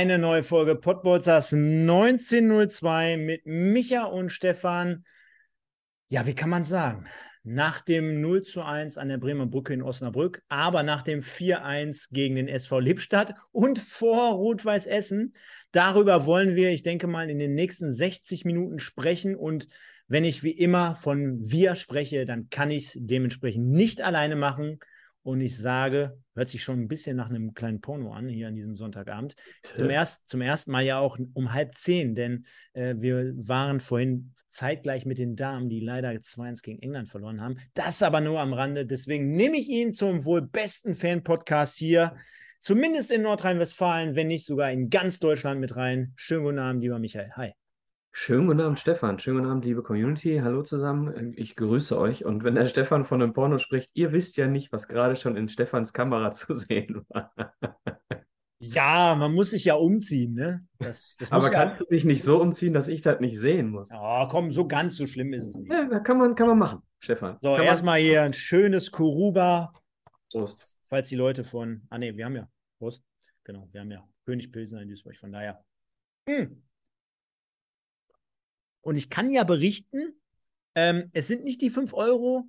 Eine neue Folge Podbolzers 1902 mit Micha und Stefan. Ja, wie kann man sagen? Nach dem 0 zu 1 an der Bremer Brücke in Osnabrück, aber nach dem 4-1 gegen den SV Lippstadt und vor Rot-Weiß Essen. Darüber wollen wir, ich denke mal, in den nächsten 60 Minuten sprechen. Und wenn ich wie immer von wir spreche, dann kann ich es dementsprechend nicht alleine machen. Und ich sage, hört sich schon ein bisschen nach einem kleinen Porno an, hier an diesem Sonntagabend. Zum, erst, zum ersten Mal ja auch um halb zehn, denn äh, wir waren vorhin zeitgleich mit den Damen, die leider 2-1 gegen England verloren haben. Das aber nur am Rande. Deswegen nehme ich ihn zum wohl besten Fan-Podcast hier, zumindest in Nordrhein-Westfalen, wenn nicht sogar in ganz Deutschland mit rein. Schönen guten Abend, lieber Michael. Hi. Schönen guten Abend, Stefan. Schönen guten Abend, liebe Community. Hallo zusammen. Ich grüße euch. Und wenn der Stefan von einem Porno spricht, ihr wisst ja nicht, was gerade schon in Stefans Kamera zu sehen war. Ja, man muss sich ja umziehen, ne? Das, das Aber kannst ja... du dich nicht so umziehen, dass ich das nicht sehen muss? Ja, komm, so ganz so schlimm ist es nicht. Ja, kann man, kann man machen, Stefan. So, erstmal hier ein schönes Kuruba. Prost. Falls die Leute von. Ah, ne, wir haben ja. Prost. Genau, wir haben ja König Pilsner in Duisburg, von daher. Hm. Und ich kann ja berichten, ähm, es sind nicht die 5 Euro,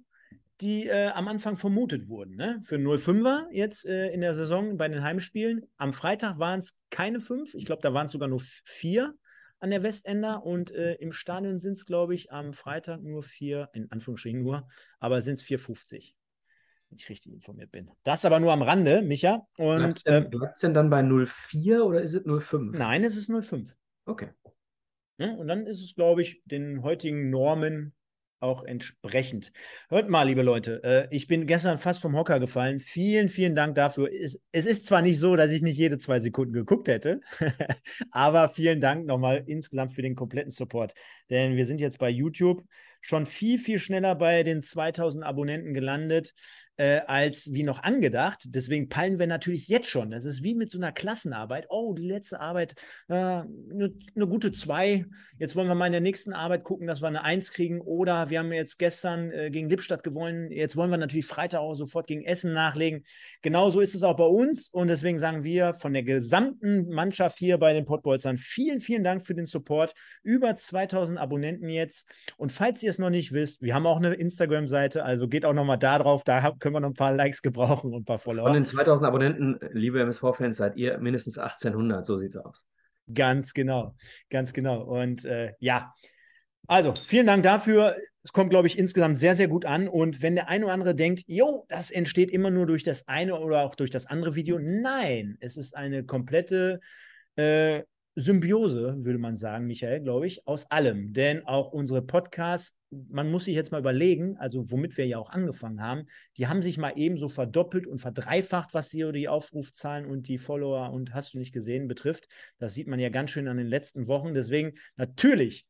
die äh, am Anfang vermutet wurden. Ne? Für 0,5er jetzt äh, in der Saison bei den Heimspielen. Am Freitag waren es keine 5. Ich glaube, da waren es sogar nur 4 an der Westender. Und äh, im Stadion sind es, glaube ich, am Freitag nur 4, in Anführungsstrichen nur, aber sind es 4,50 wenn ich richtig informiert bin. Das aber nur am Rande, Micha. Und, du bleibst denn dann bei 0,4 oder ist es 0,5? Nein, es ist 0,5. Okay. Ne? Und dann ist es, glaube ich, den heutigen Normen auch entsprechend. Hört mal, liebe Leute, äh, ich bin gestern fast vom Hocker gefallen. Vielen, vielen Dank dafür. Es, es ist zwar nicht so, dass ich nicht jede zwei Sekunden geguckt hätte, aber vielen Dank nochmal insgesamt für den kompletten Support. Denn wir sind jetzt bei YouTube schon viel, viel schneller bei den 2000 Abonnenten gelandet äh, als wie noch angedacht. Deswegen peilen wir natürlich jetzt schon. Das ist wie mit so einer Klassenarbeit. Oh, die letzte Arbeit, äh, eine, eine gute zwei. Jetzt wollen wir mal in der nächsten Arbeit gucken, dass wir eine Eins kriegen. Oder wir haben jetzt gestern äh, gegen Lippstadt gewonnen. Jetzt wollen wir natürlich Freitag auch sofort gegen Essen nachlegen. Genauso ist es auch bei uns. Und deswegen sagen wir von der gesamten Mannschaft hier bei den Pottbolzern vielen, vielen Dank für den Support. Über 2000 Abonnenten jetzt. Und falls ihr es noch nicht wisst, wir haben auch eine Instagram-Seite. Also geht auch nochmal da drauf. Da können können wir noch ein paar Likes gebrauchen und ein paar Follower. Von den 2000 Abonnenten, liebe MSV-Fans, seid ihr mindestens 1800, so sieht es aus. Ganz genau, ganz genau. Und äh, ja, also vielen Dank dafür. Es kommt, glaube ich, insgesamt sehr, sehr gut an. Und wenn der eine oder andere denkt, jo, das entsteht immer nur durch das eine oder auch durch das andere Video, nein, es ist eine komplette äh, Symbiose, würde man sagen, Michael, glaube ich, aus allem. Denn auch unsere Podcasts, man muss sich jetzt mal überlegen, also womit wir ja auch angefangen haben, die haben sich mal ebenso verdoppelt und verdreifacht, was die, die Aufrufzahlen und die Follower und hast du nicht gesehen betrifft. Das sieht man ja ganz schön an den letzten Wochen. Deswegen natürlich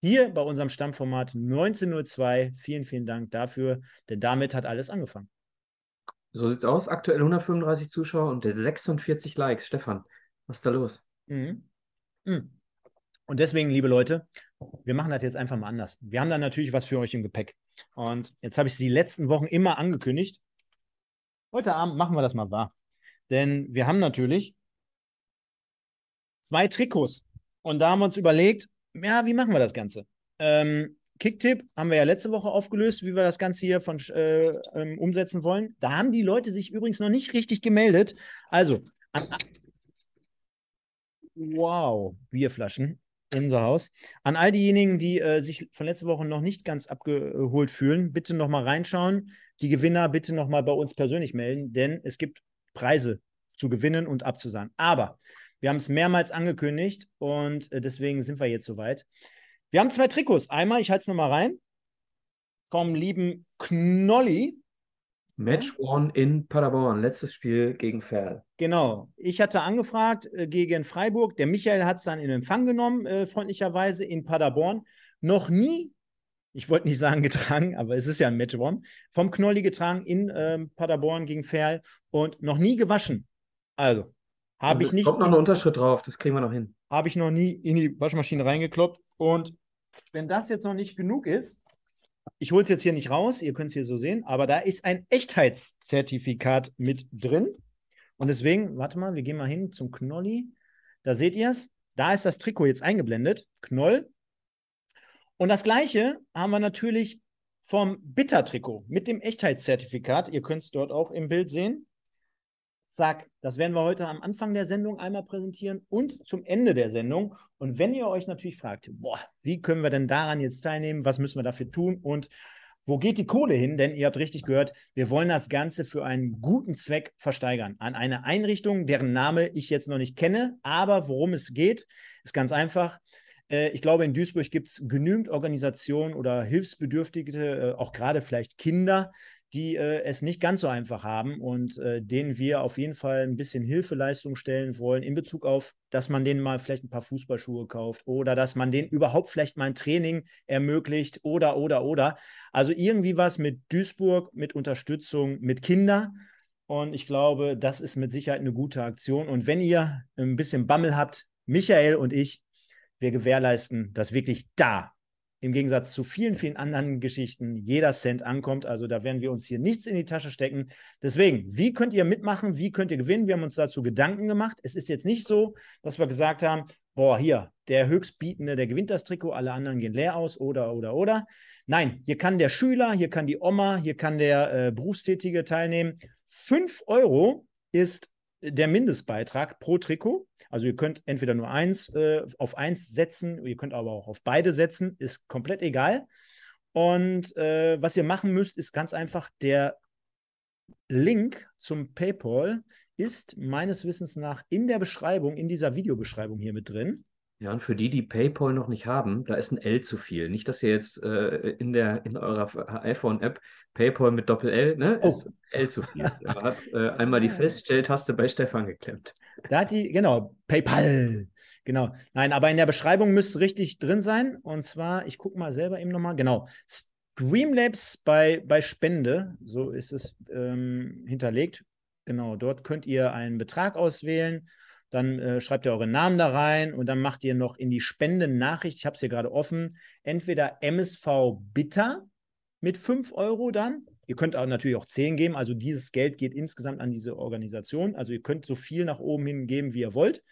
hier bei unserem Stammformat 1902. Vielen, vielen Dank dafür, denn damit hat alles angefangen. So sieht's aus. Aktuell 135 Zuschauer und 46 Likes. Stefan, was ist da los? Mhm. Hm. Und deswegen, liebe Leute, wir machen das jetzt einfach mal anders. Wir haben da natürlich was für euch im Gepäck. Und jetzt habe ich es die letzten Wochen immer angekündigt. Heute Abend machen wir das mal wahr. Denn wir haben natürlich zwei Trikots. Und da haben wir uns überlegt, ja, wie machen wir das Ganze? Ähm, Kicktipp haben wir ja letzte Woche aufgelöst, wie wir das Ganze hier von, äh, ähm, umsetzen wollen. Da haben die Leute sich übrigens noch nicht richtig gemeldet. Also, an, Wow, Bierflaschen. Unser Haus. An all diejenigen, die äh, sich von letzter Woche noch nicht ganz abgeholt fühlen, bitte nochmal reinschauen. Die Gewinner bitte nochmal bei uns persönlich melden, denn es gibt Preise zu gewinnen und abzusagen. Aber wir haben es mehrmals angekündigt und äh, deswegen sind wir jetzt soweit. Wir haben zwei Trikots. Einmal, ich halte es nochmal rein, vom lieben Knolli. Match One in Paderborn, letztes Spiel gegen Ferl. Genau. Ich hatte angefragt äh, gegen Freiburg. Der Michael hat es dann in Empfang genommen, äh, freundlicherweise in Paderborn. Noch nie ich wollte nicht sagen getragen, aber es ist ja ein Matchworm, vom Knolli getragen in ähm, Paderborn gegen Ferl und noch nie gewaschen. Also, habe ich nicht. Kommt noch eine Unterschrift drauf, das kriegen wir noch hin. Habe ich noch nie in die Waschmaschine reingekloppt. Und wenn das jetzt noch nicht genug ist, ich hole es jetzt hier nicht raus, ihr könnt es hier so sehen, aber da ist ein Echtheitszertifikat mit drin. Und deswegen, warte mal, wir gehen mal hin zum Knolli. Da seht ihr es. Da ist das Trikot jetzt eingeblendet. Knoll. Und das gleiche haben wir natürlich vom Bitter-Trikot mit dem Echtheitszertifikat. Ihr könnt es dort auch im Bild sehen. Zack, das werden wir heute am Anfang der Sendung einmal präsentieren und zum Ende der Sendung. Und wenn ihr euch natürlich fragt, boah, wie können wir denn daran jetzt teilnehmen? Was müssen wir dafür tun? Und wo geht die Kohle hin? Denn ihr habt richtig gehört, wir wollen das Ganze für einen guten Zweck versteigern. An eine Einrichtung, deren Name ich jetzt noch nicht kenne. Aber worum es geht, ist ganz einfach. Äh, ich glaube, in Duisburg gibt es genügend Organisationen oder Hilfsbedürftige, äh, auch gerade vielleicht Kinder, die äh, es nicht ganz so einfach haben und äh, denen wir auf jeden Fall ein bisschen Hilfeleistung stellen wollen in Bezug auf, dass man denen mal vielleicht ein paar Fußballschuhe kauft oder dass man denen überhaupt vielleicht mal ein Training ermöglicht oder, oder, oder. Also irgendwie was mit Duisburg, mit Unterstützung, mit Kindern. Und ich glaube, das ist mit Sicherheit eine gute Aktion. Und wenn ihr ein bisschen Bammel habt, Michael und ich, wir gewährleisten, dass wirklich da im Gegensatz zu vielen, vielen anderen Geschichten jeder Cent ankommt. Also da werden wir uns hier nichts in die Tasche stecken. Deswegen, wie könnt ihr mitmachen? Wie könnt ihr gewinnen? Wir haben uns dazu Gedanken gemacht. Es ist jetzt nicht so, dass wir gesagt haben, boah, hier, der Höchstbietende, der gewinnt das Trikot, alle anderen gehen leer aus oder, oder, oder. Nein, hier kann der Schüler, hier kann die Oma, hier kann der äh, Berufstätige teilnehmen. Fünf Euro ist der Mindestbeitrag pro Trikot. Also ihr könnt entweder nur eins äh, auf eins setzen, ihr könnt aber auch auf beide setzen, ist komplett egal. Und äh, was ihr machen müsst, ist ganz einfach, der Link zum PayPal ist meines Wissens nach in der Beschreibung, in dieser Videobeschreibung hier mit drin. Ja, und für die, die PayPal noch nicht haben, da ist ein L zu viel. Nicht, dass ihr jetzt äh, in, der, in eurer iPhone-App PayPal mit Doppel-L, ne? Oh. Ist L zu viel. Er hat äh, einmal die Feststelltaste bei Stefan geklemmt. Da hat die, genau, PayPal. Genau. Nein, aber in der Beschreibung müsste richtig drin sein. Und zwar, ich gucke mal selber eben nochmal, genau. Streamlabs bei, bei Spende, so ist es ähm, hinterlegt. Genau, dort könnt ihr einen Betrag auswählen dann äh, schreibt ihr euren Namen da rein und dann macht ihr noch in die Spendennachricht, ich habe es hier gerade offen, entweder MSV Bitter mit 5 Euro dann. Ihr könnt auch natürlich auch 10 geben, also dieses Geld geht insgesamt an diese Organisation. Also ihr könnt so viel nach oben hin geben, wie ihr wollt.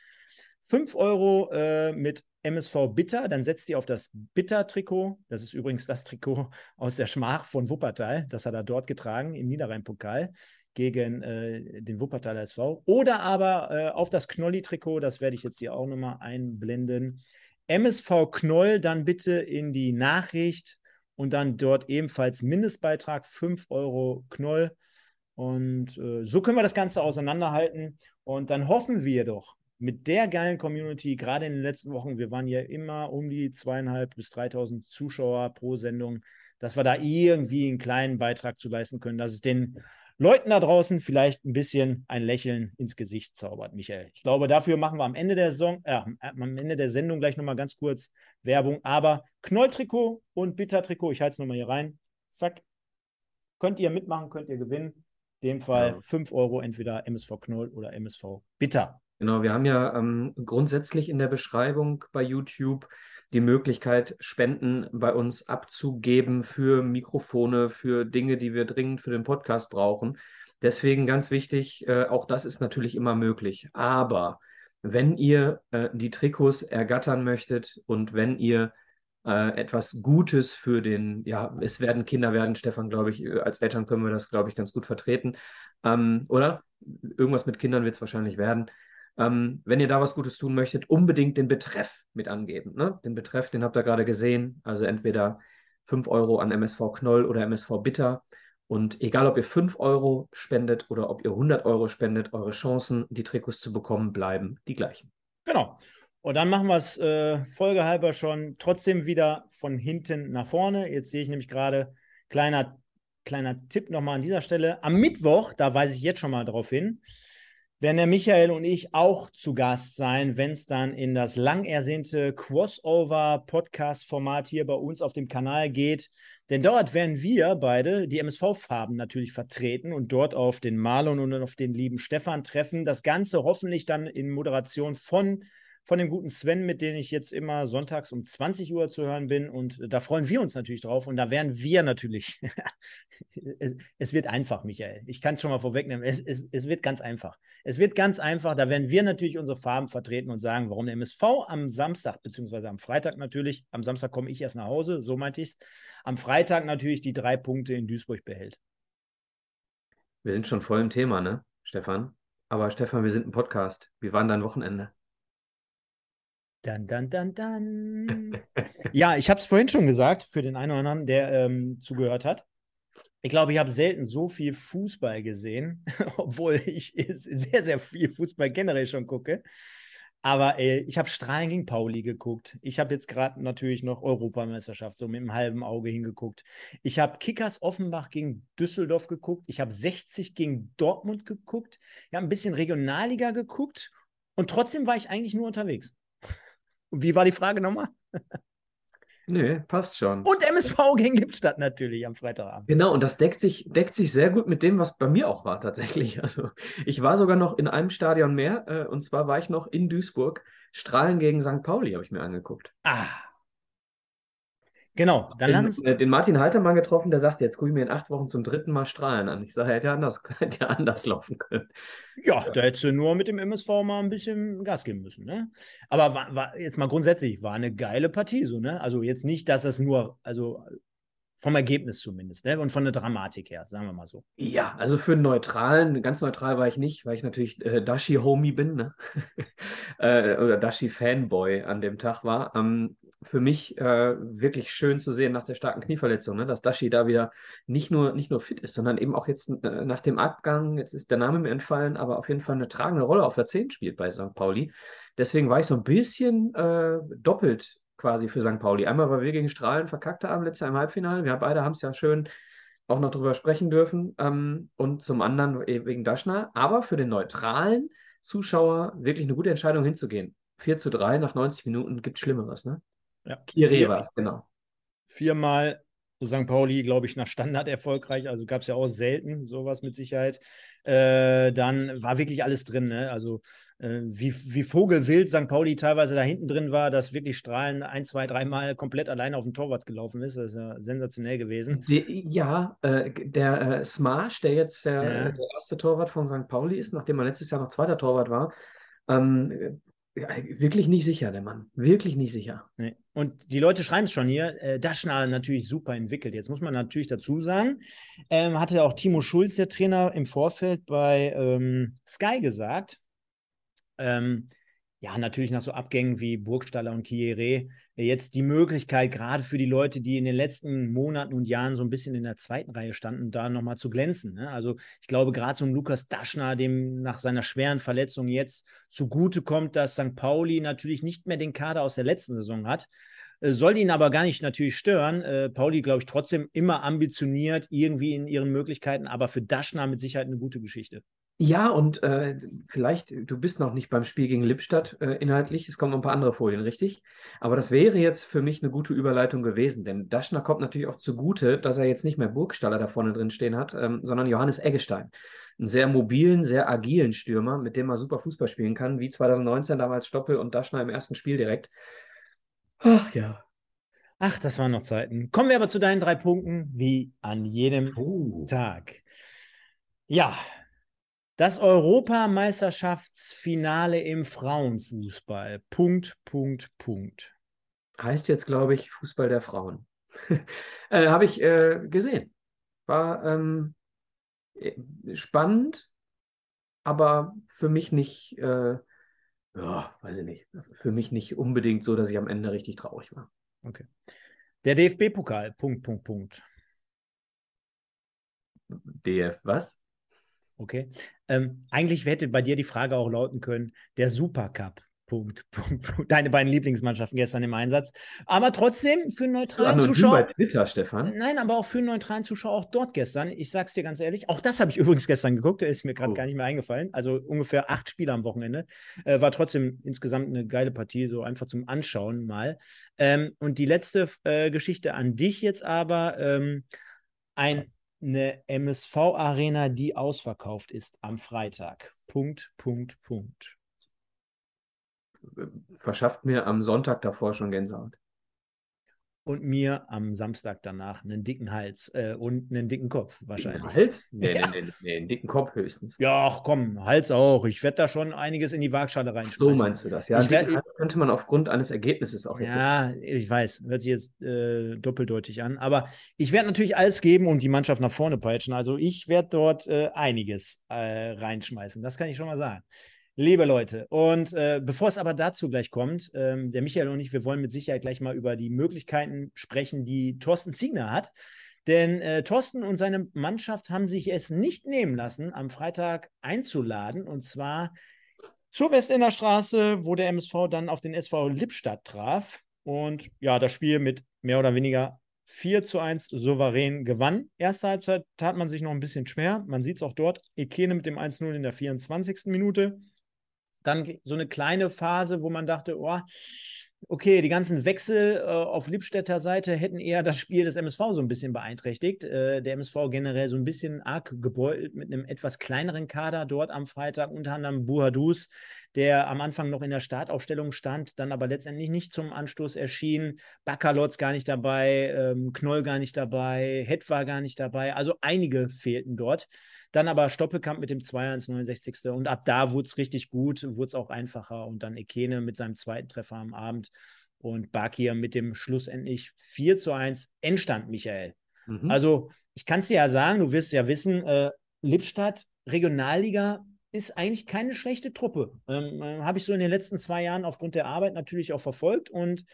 5 Euro äh, mit MSV Bitter, dann setzt ihr auf das Bitter-Trikot. Das ist übrigens das Trikot aus der Schmach von Wuppertal. Das hat er dort getragen im Niederrhein-Pokal gegen äh, den Wuppertaler SV. Oder aber äh, auf das Knolli-Trikot, das werde ich jetzt hier auch nochmal einblenden. MSV Knoll dann bitte in die Nachricht und dann dort ebenfalls Mindestbeitrag 5 Euro Knoll. Und äh, so können wir das Ganze auseinanderhalten. Und dann hoffen wir doch mit der geilen Community, gerade in den letzten Wochen, wir waren ja immer um die zweieinhalb bis 3.000 Zuschauer pro Sendung, dass wir da irgendwie einen kleinen Beitrag zu leisten können, dass es den Leuten da draußen vielleicht ein bisschen ein Lächeln ins Gesicht zaubert, Michael. Ich glaube, dafür machen wir am Ende der, Song, äh, am Ende der Sendung gleich nochmal ganz kurz Werbung. Aber Knolltrikot und Bittertrikot, ich halte es nochmal hier rein. Zack. Könnt ihr mitmachen, könnt ihr gewinnen. In dem Fall ja. 5 Euro, entweder MSV Knoll oder MSV Bitter. Genau, wir haben ja ähm, grundsätzlich in der Beschreibung bei YouTube die Möglichkeit, Spenden bei uns abzugeben für Mikrofone, für Dinge, die wir dringend für den Podcast brauchen. Deswegen ganz wichtig, äh, auch das ist natürlich immer möglich. Aber wenn ihr äh, die Trikots ergattern möchtet und wenn ihr äh, etwas Gutes für den, ja, es werden Kinder werden, Stefan, glaube ich, äh, als Eltern können wir das, glaube ich, ganz gut vertreten. Ähm, oder? Irgendwas mit Kindern wird es wahrscheinlich werden. Ähm, wenn ihr da was Gutes tun möchtet, unbedingt den Betreff mit angeben. Ne? Den Betreff, den habt ihr gerade gesehen. Also entweder 5 Euro an MSV Knoll oder MSV Bitter. Und egal, ob ihr 5 Euro spendet oder ob ihr 100 Euro spendet, eure Chancen, die Trikots zu bekommen, bleiben die gleichen. Genau. Und dann machen wir es äh, folgehalber schon trotzdem wieder von hinten nach vorne. Jetzt sehe ich nämlich gerade, kleiner, kleiner Tipp nochmal an dieser Stelle. Am Mittwoch, da weise ich jetzt schon mal drauf hin, werden der Michael und ich auch zu Gast sein, wenn es dann in das lang ersehnte Crossover-Podcast-Format hier bei uns auf dem Kanal geht. Denn dort werden wir beide die MSV-Farben natürlich vertreten und dort auf den Marlon und auf den lieben Stefan treffen. Das Ganze hoffentlich dann in Moderation von von dem guten Sven, mit dem ich jetzt immer sonntags um 20 Uhr zu hören bin. Und da freuen wir uns natürlich drauf. Und da werden wir natürlich, es, wird einfach, Michael. Ich kann es schon mal vorwegnehmen. Es, es, es wird ganz einfach. Es wird ganz einfach. Da werden wir natürlich unsere Farben vertreten und sagen, warum der MSV am Samstag, beziehungsweise am Freitag natürlich, am Samstag komme ich erst nach Hause, so meinte ich es, am Freitag natürlich die drei Punkte in Duisburg behält. Wir sind schon voll im Thema, ne, Stefan? Aber Stefan, wir sind ein Podcast. Wie war dein Wochenende? Dann, dann, dann, dann. ja, ich habe es vorhin schon gesagt, für den einen oder anderen, der ähm, zugehört hat. Ich glaube, ich habe selten so viel Fußball gesehen, obwohl ich sehr, sehr viel Fußball generell schon gucke. Aber äh, ich habe Strahlen gegen Pauli geguckt. Ich habe jetzt gerade natürlich noch Europameisterschaft so mit einem halben Auge hingeguckt. Ich habe Kickers Offenbach gegen Düsseldorf geguckt. Ich habe 60 gegen Dortmund geguckt. Ich habe ein bisschen Regionalliga geguckt. Und trotzdem war ich eigentlich nur unterwegs. Wie war die Frage nochmal? Nö, passt schon. Und MSV gegen Lippstadt natürlich am Freitagabend. Genau, und das deckt sich, deckt sich sehr gut mit dem, was bei mir auch war tatsächlich. Also ich war sogar noch in einem Stadion mehr, äh, und zwar war ich noch in Duisburg. Strahlen gegen St. Pauli habe ich mir angeguckt. Ah, Genau, dann den, lass uns. Den Martin Haltermann getroffen, der sagt, jetzt gucke ich mir in acht Wochen zum dritten Mal Strahlen an. Ich sage, hätte anders, hätte anders laufen können. Ja, da hättest du nur mit dem MSV mal ein bisschen Gas geben müssen. Ne? Aber war, war, jetzt mal grundsätzlich, war eine geile Partie so, ne? Also jetzt nicht, dass es nur, also vom Ergebnis zumindest, ne? Und von der Dramatik her, sagen wir mal so. Ja, also für einen neutralen, ganz neutral war ich nicht, weil ich natürlich äh, Dashi-Homie bin, ne? äh, oder Dashi-Fanboy an dem Tag war. Ähm, für mich äh, wirklich schön zu sehen nach der starken Knieverletzung, ne? dass Dashi da wieder nicht nur, nicht nur fit ist, sondern eben auch jetzt äh, nach dem Abgang, jetzt ist der Name mir entfallen, aber auf jeden Fall eine tragende Rolle auf der 10 spielt bei St. Pauli. Deswegen war ich so ein bisschen äh, doppelt quasi für St. Pauli. Einmal, weil wir gegen Strahlen verkackt haben, letztes Jahr im Halbfinale. Wir beide haben es ja schön auch noch drüber sprechen dürfen. Ähm, und zum anderen wegen Daschner. Aber für den neutralen Zuschauer wirklich eine gute Entscheidung hinzugehen. 4 zu 3 nach 90 Minuten gibt Schlimmeres, ne? Ja. Kire war es, genau. Viermal St. Pauli, glaube ich, nach Standard erfolgreich. Also gab es ja auch selten sowas mit Sicherheit. Äh, dann war wirklich alles drin. Ne? Also äh, wie, wie Vogelwild St. Pauli teilweise da hinten drin war, dass wirklich Strahlen ein, zwei, dreimal komplett alleine auf den Torwart gelaufen ist. Das ist ja sensationell gewesen. Ja, äh, der äh, Smash, der jetzt der, ja. der, erste Torwart von St. Pauli ist, nachdem er letztes Jahr noch zweiter Torwart war, ähm, wirklich nicht sicher, der Mann. Wirklich nicht sicher. Nee. Und die Leute schreiben es schon hier. Äh, Daschner natürlich super entwickelt. Jetzt muss man natürlich dazu sagen, ähm, hatte auch Timo Schulz, der Trainer, im Vorfeld bei ähm, Sky gesagt. Ähm, ja, natürlich nach so Abgängen wie Burgstaller und Kieré, jetzt die Möglichkeit, gerade für die Leute, die in den letzten Monaten und Jahren so ein bisschen in der zweiten Reihe standen, da nochmal zu glänzen. Ne? Also ich glaube, gerade ein Lukas Daschner, dem nach seiner schweren Verletzung jetzt zugute kommt, dass St. Pauli natürlich nicht mehr den Kader aus der letzten Saison hat. Äh, soll ihn aber gar nicht natürlich stören. Äh, Pauli, glaube ich, trotzdem immer ambitioniert, irgendwie in ihren Möglichkeiten, aber für Daschner mit Sicherheit eine gute Geschichte. Ja, und äh, vielleicht, du bist noch nicht beim Spiel gegen Lippstadt äh, inhaltlich, es kommen noch ein paar andere Folien, richtig? Aber das wäre jetzt für mich eine gute Überleitung gewesen, denn Daschner kommt natürlich auch zugute, dass er jetzt nicht mehr Burgstaller da vorne drin stehen hat, ähm, sondern Johannes Eggestein. Einen sehr mobilen, sehr agilen Stürmer, mit dem man super Fußball spielen kann, wie 2019 damals Stoppel und Daschner im ersten Spiel direkt. Ach ja. Ach, das waren noch Zeiten. Kommen wir aber zu deinen drei Punkten, wie an jedem oh. Tag. Ja, das Europameisterschaftsfinale im Frauenfußball. Punkt, Punkt, Punkt. Heißt jetzt, glaube ich, Fußball der Frauen. äh, Habe ich äh, gesehen. War ähm, äh, spannend, aber für mich nicht, äh, ja, weiß ich nicht, für mich nicht unbedingt so, dass ich am Ende richtig traurig war. Okay. Der DFB-Pokal, Punkt, Punkt, Punkt. DF was? Okay. Ähm, eigentlich hätte bei dir die Frage auch lauten können, der Supercup. Punkt, Punkt, Punkt. Deine beiden Lieblingsmannschaften gestern im Einsatz. Aber trotzdem für einen neutralen Zuschauer. bei Twitter, Stefan. Nein, aber auch für einen neutralen Zuschauer auch dort gestern. Ich sag's dir ganz ehrlich, auch das habe ich übrigens gestern geguckt, der ist mir gerade Oh. gar nicht mehr eingefallen. Also ungefähr acht Spiele am Wochenende. Äh, war trotzdem insgesamt eine geile Partie, so einfach zum Anschauen mal. Ähm, und die letzte äh, Geschichte an dich jetzt aber: ähm, ein, eine MSV-Arena, die ausverkauft ist am Freitag. Punkt, Punkt, Punkt. Verschafft mir am Sonntag davor schon Gänsehaut. Und mir am Samstag danach einen dicken Hals äh, und einen dicken Kopf wahrscheinlich. Hals? Nee, Ja. nee, nee, nee, einen dicken Kopf höchstens. Ja, ach komm, Hals auch. Ich werde da schon einiges in die Waagschale rein. Ach so meinst du das? Ja, Ich werd- dicken Hals könnte man aufgrund eines Ergebnisses auch jetzt. Ja, ich weiß, hört sich jetzt äh, doppeldeutig an. Aber ich werde natürlich alles geben und die Mannschaft nach vorne peitschen. Also ich werde dort äh, einiges äh, reinschmeißen. Das kann ich schon mal sagen. Liebe Leute, und äh, bevor es aber dazu gleich kommt, ähm, der Michael und ich, wir wollen mit Sicherheit gleich mal über die Möglichkeiten sprechen, die Thorsten Ziegner hat. Denn äh, Thorsten und seine Mannschaft haben sich es nicht nehmen lassen, am Freitag einzuladen. Und zwar zur Westender Straße, wo der MSV dann auf den SV Lippstadt traf. Und ja, das Spiel mit mehr oder weniger 4 zu 1 souverän gewann. Erste Halbzeit tat man sich noch ein bisschen schwer. Man sieht es auch dort. Ekene mit dem 1-0 in der 24. Minute. Dann so eine kleine Phase, wo man dachte, oh, okay, die ganzen Wechsel äh, auf Lippstädter Seite hätten eher das Spiel des MSV so ein bisschen beeinträchtigt. Äh, der MSV generell so ein bisschen arg gebeutelt mit einem etwas kleineren Kader dort am Freitag, unter anderem Buhadus, der am Anfang noch in der Startaufstellung stand, dann aber letztendlich nicht zum Anstoß erschien. Bakalotz gar nicht dabei, ähm, Knoll gar nicht dabei, Het war gar nicht dabei. Also einige fehlten dort. Dann aber Stoppelkamp mit dem 2 ins 69. Und ab da wurde es richtig gut, wurde es auch einfacher. Und dann Ekene mit seinem zweiten Treffer am Abend und Bakir mit dem schlussendlich 4 zu 1 Endstand, Michael. Mhm. Also, ich kann es dir ja sagen, du wirst ja wissen, äh, Lippstadt, Regionalliga, ist eigentlich keine schlechte Truppe. Ähm, äh, Habe ich so in den letzten zwei Jahren aufgrund der Arbeit natürlich auch verfolgt und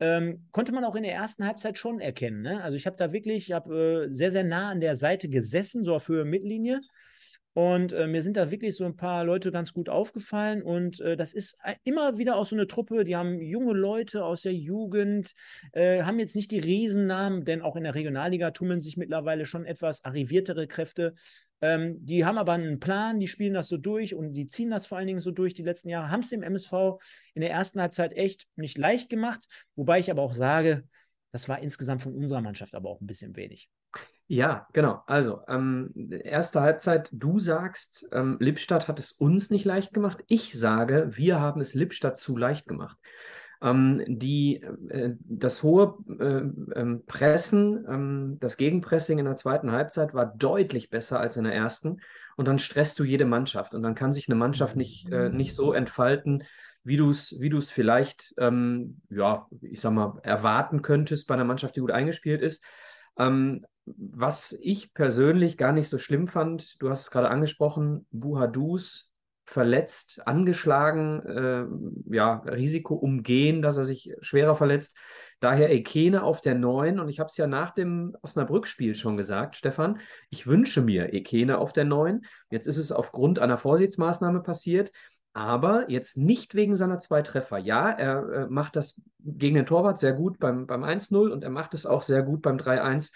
ähm, konnte man auch in der ersten Halbzeit schon erkennen. Ne? Also ich habe da wirklich, ich habe äh, sehr, sehr nah an der Seite gesessen, so auf Höhe Mittellinie. Und äh, mir sind da wirklich so ein paar Leute ganz gut aufgefallen. Und äh, das ist ein- immer wieder auch so eine Truppe, die haben junge Leute aus der Jugend, äh, haben jetzt nicht die Riesennamen, denn auch in der Regionalliga tummeln sich mittlerweile schon etwas arriviertere Kräfte. Ähm, die haben aber einen Plan, die spielen das so durch und die ziehen das vor allen Dingen so durch die letzten Jahre, haben es dem MSV in der ersten Halbzeit echt nicht leicht gemacht. Wobei ich aber auch sage, das war insgesamt von unserer Mannschaft aber auch ein bisschen wenig. Ja, genau. Also, ähm, erste Halbzeit, du sagst, ähm, Lippstadt hat es uns nicht leicht gemacht. Ich sage, wir haben es Lippstadt zu leicht gemacht. Ähm, die, äh, das hohe äh, ähm, Pressen, ähm, das Gegenpressing in der zweiten Halbzeit war deutlich besser als in der ersten. Und dann stresst du jede Mannschaft. Und dann kann sich eine Mannschaft nicht, äh, nicht so entfalten, wie du es wie du's vielleicht, ähm, ja, ich sag mal, erwarten könntest bei einer Mannschaft, die gut eingespielt ist. Ähm, was ich persönlich gar nicht so schlimm fand, du hast es gerade angesprochen, Buhadus verletzt, angeschlagen, äh, ja, Risiko umgehen, dass er sich schwerer verletzt. Daher Ekene auf der 9 und ich habe es ja nach dem Osnabrück-Spiel schon gesagt, Stefan, ich wünsche mir Ekene auf der 9. Jetzt ist es aufgrund einer Vorsichtsmaßnahme passiert, aber jetzt nicht wegen seiner zwei Treffer. Ja, er äh, macht das gegen den Torwart sehr gut beim, beim 1-0 und er macht es auch sehr gut beim 3-1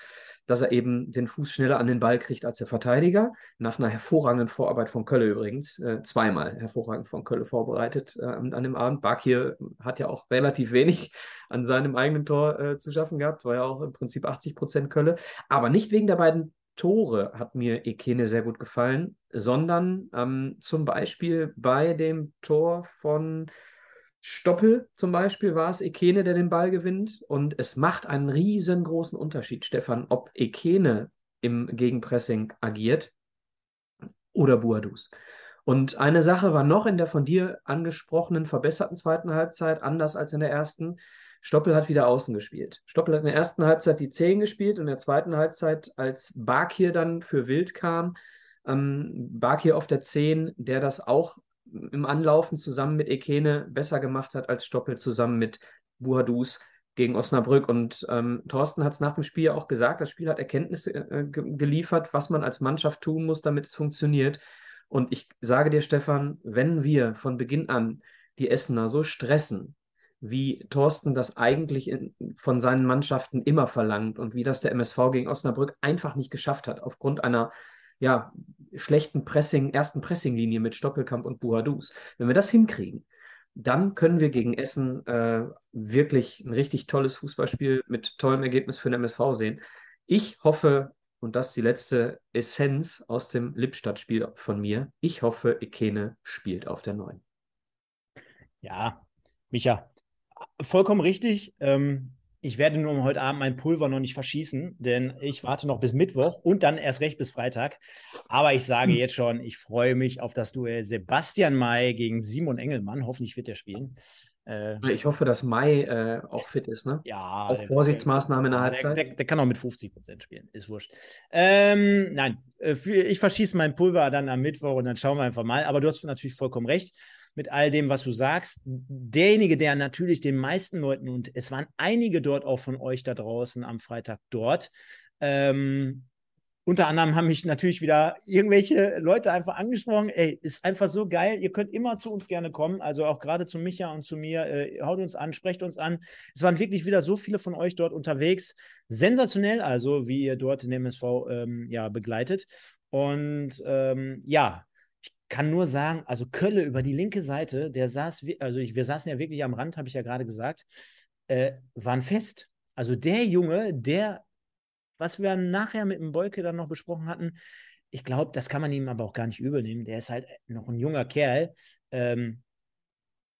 dass er eben den Fuß schneller an den Ball kriegt als der Verteidiger. Nach einer hervorragenden Vorarbeit von Kölle übrigens. Äh, zweimal hervorragend von Kölle vorbereitet äh, an dem Abend. Bakir hat ja auch relativ wenig an seinem eigenen Tor äh, zu schaffen gehabt. War ja auch im Prinzip 80 Prozent Kölle. Aber nicht wegen der beiden Tore hat mir Ekene sehr gut gefallen, sondern ähm, zum Beispiel bei dem Tor von Stoppel zum Beispiel war es Ekene, der den Ball gewinnt. Und es macht einen riesengroßen Unterschied, Stefan, ob Ekene im Gegenpressing agiert oder Buadus. Und eine Sache war noch in der von dir angesprochenen verbesserten zweiten Halbzeit, anders als in der ersten. Stoppel hat wieder außen gespielt. Stoppel hat in der ersten Halbzeit die 10 gespielt und in der zweiten Halbzeit, als Bakir dann für Wild kam, ähm, Bakir auf der 10, der das auch im Anlaufen zusammen mit Ekene besser gemacht hat als Stoppel zusammen mit Buhadus gegen Osnabrück. Und ähm, Thorsten hat es nach dem Spiel auch gesagt, das Spiel hat Erkenntnisse äh, ge geliefert, was man als Mannschaft tun muss, damit es funktioniert. Und ich sage dir, Stefan, wenn wir von Beginn an die Essener so stressen, wie Thorsten das eigentlich in, von seinen Mannschaften immer verlangt und wie das der MSV gegen Osnabrück einfach nicht geschafft hat, aufgrund einer ja, schlechten Pressing, ersten Pressinglinie mit Stoppelkamp und Buhadus. Wenn wir das hinkriegen, dann können wir gegen Essen äh, wirklich ein richtig tolles Fußballspiel mit tollem Ergebnis für den MSV sehen. Ich hoffe, und das ist die letzte Essenz aus dem Lippstadt-Spiel von mir, ich hoffe, Ikene spielt auf der Neuen. Ja, Micha, vollkommen richtig. Ähm, ich werde nur heute Abend mein Pulver noch nicht verschießen, denn ich warte noch bis Mittwoch und dann erst recht bis Freitag. Aber ich sage hm. jetzt schon, ich freue mich auf das Duell Sebastian May gegen Simon Engelmann. Hoffentlich wird er spielen. Äh, ich hoffe, dass Mai äh, auch fit ist, ne? Ja. Auch Vorsichtsmaßnahmen in der Halbzeit. Der, der, der, kann auch mit 50 Prozent spielen, ist wurscht. Ähm, nein, äh, für, ich verschieße mein Pulver dann am Mittwoch und dann schauen wir einfach mal. Aber du hast natürlich vollkommen recht mit all dem, was du sagst. Derjenige, der natürlich den meisten Leuten, und es waren einige dort auch von euch da draußen am Freitag dort, ähm, unter anderem haben mich natürlich wieder irgendwelche Leute einfach angesprochen. Ey, ist einfach so geil. Ihr könnt immer zu uns gerne kommen. Also auch gerade zu Micha und zu mir. Äh, haut uns an, sprecht uns an. Es waren wirklich wieder so viele von euch dort unterwegs. Sensationell, also wie ihr dort den MSV ähm, ja, begleitet. Und ähm, ja, kann nur sagen, also Kölle über die linke Seite, der saß, also ich, wir saßen ja wirklich am Rand, habe ich ja gerade gesagt, äh, waren fest. Also der Junge, der was wir nachher mit dem Bolke dann noch besprochen hatten, ich glaube, das kann man ihm aber auch gar nicht übel nehmen. Der ist halt noch ein junger Kerl. Ähm,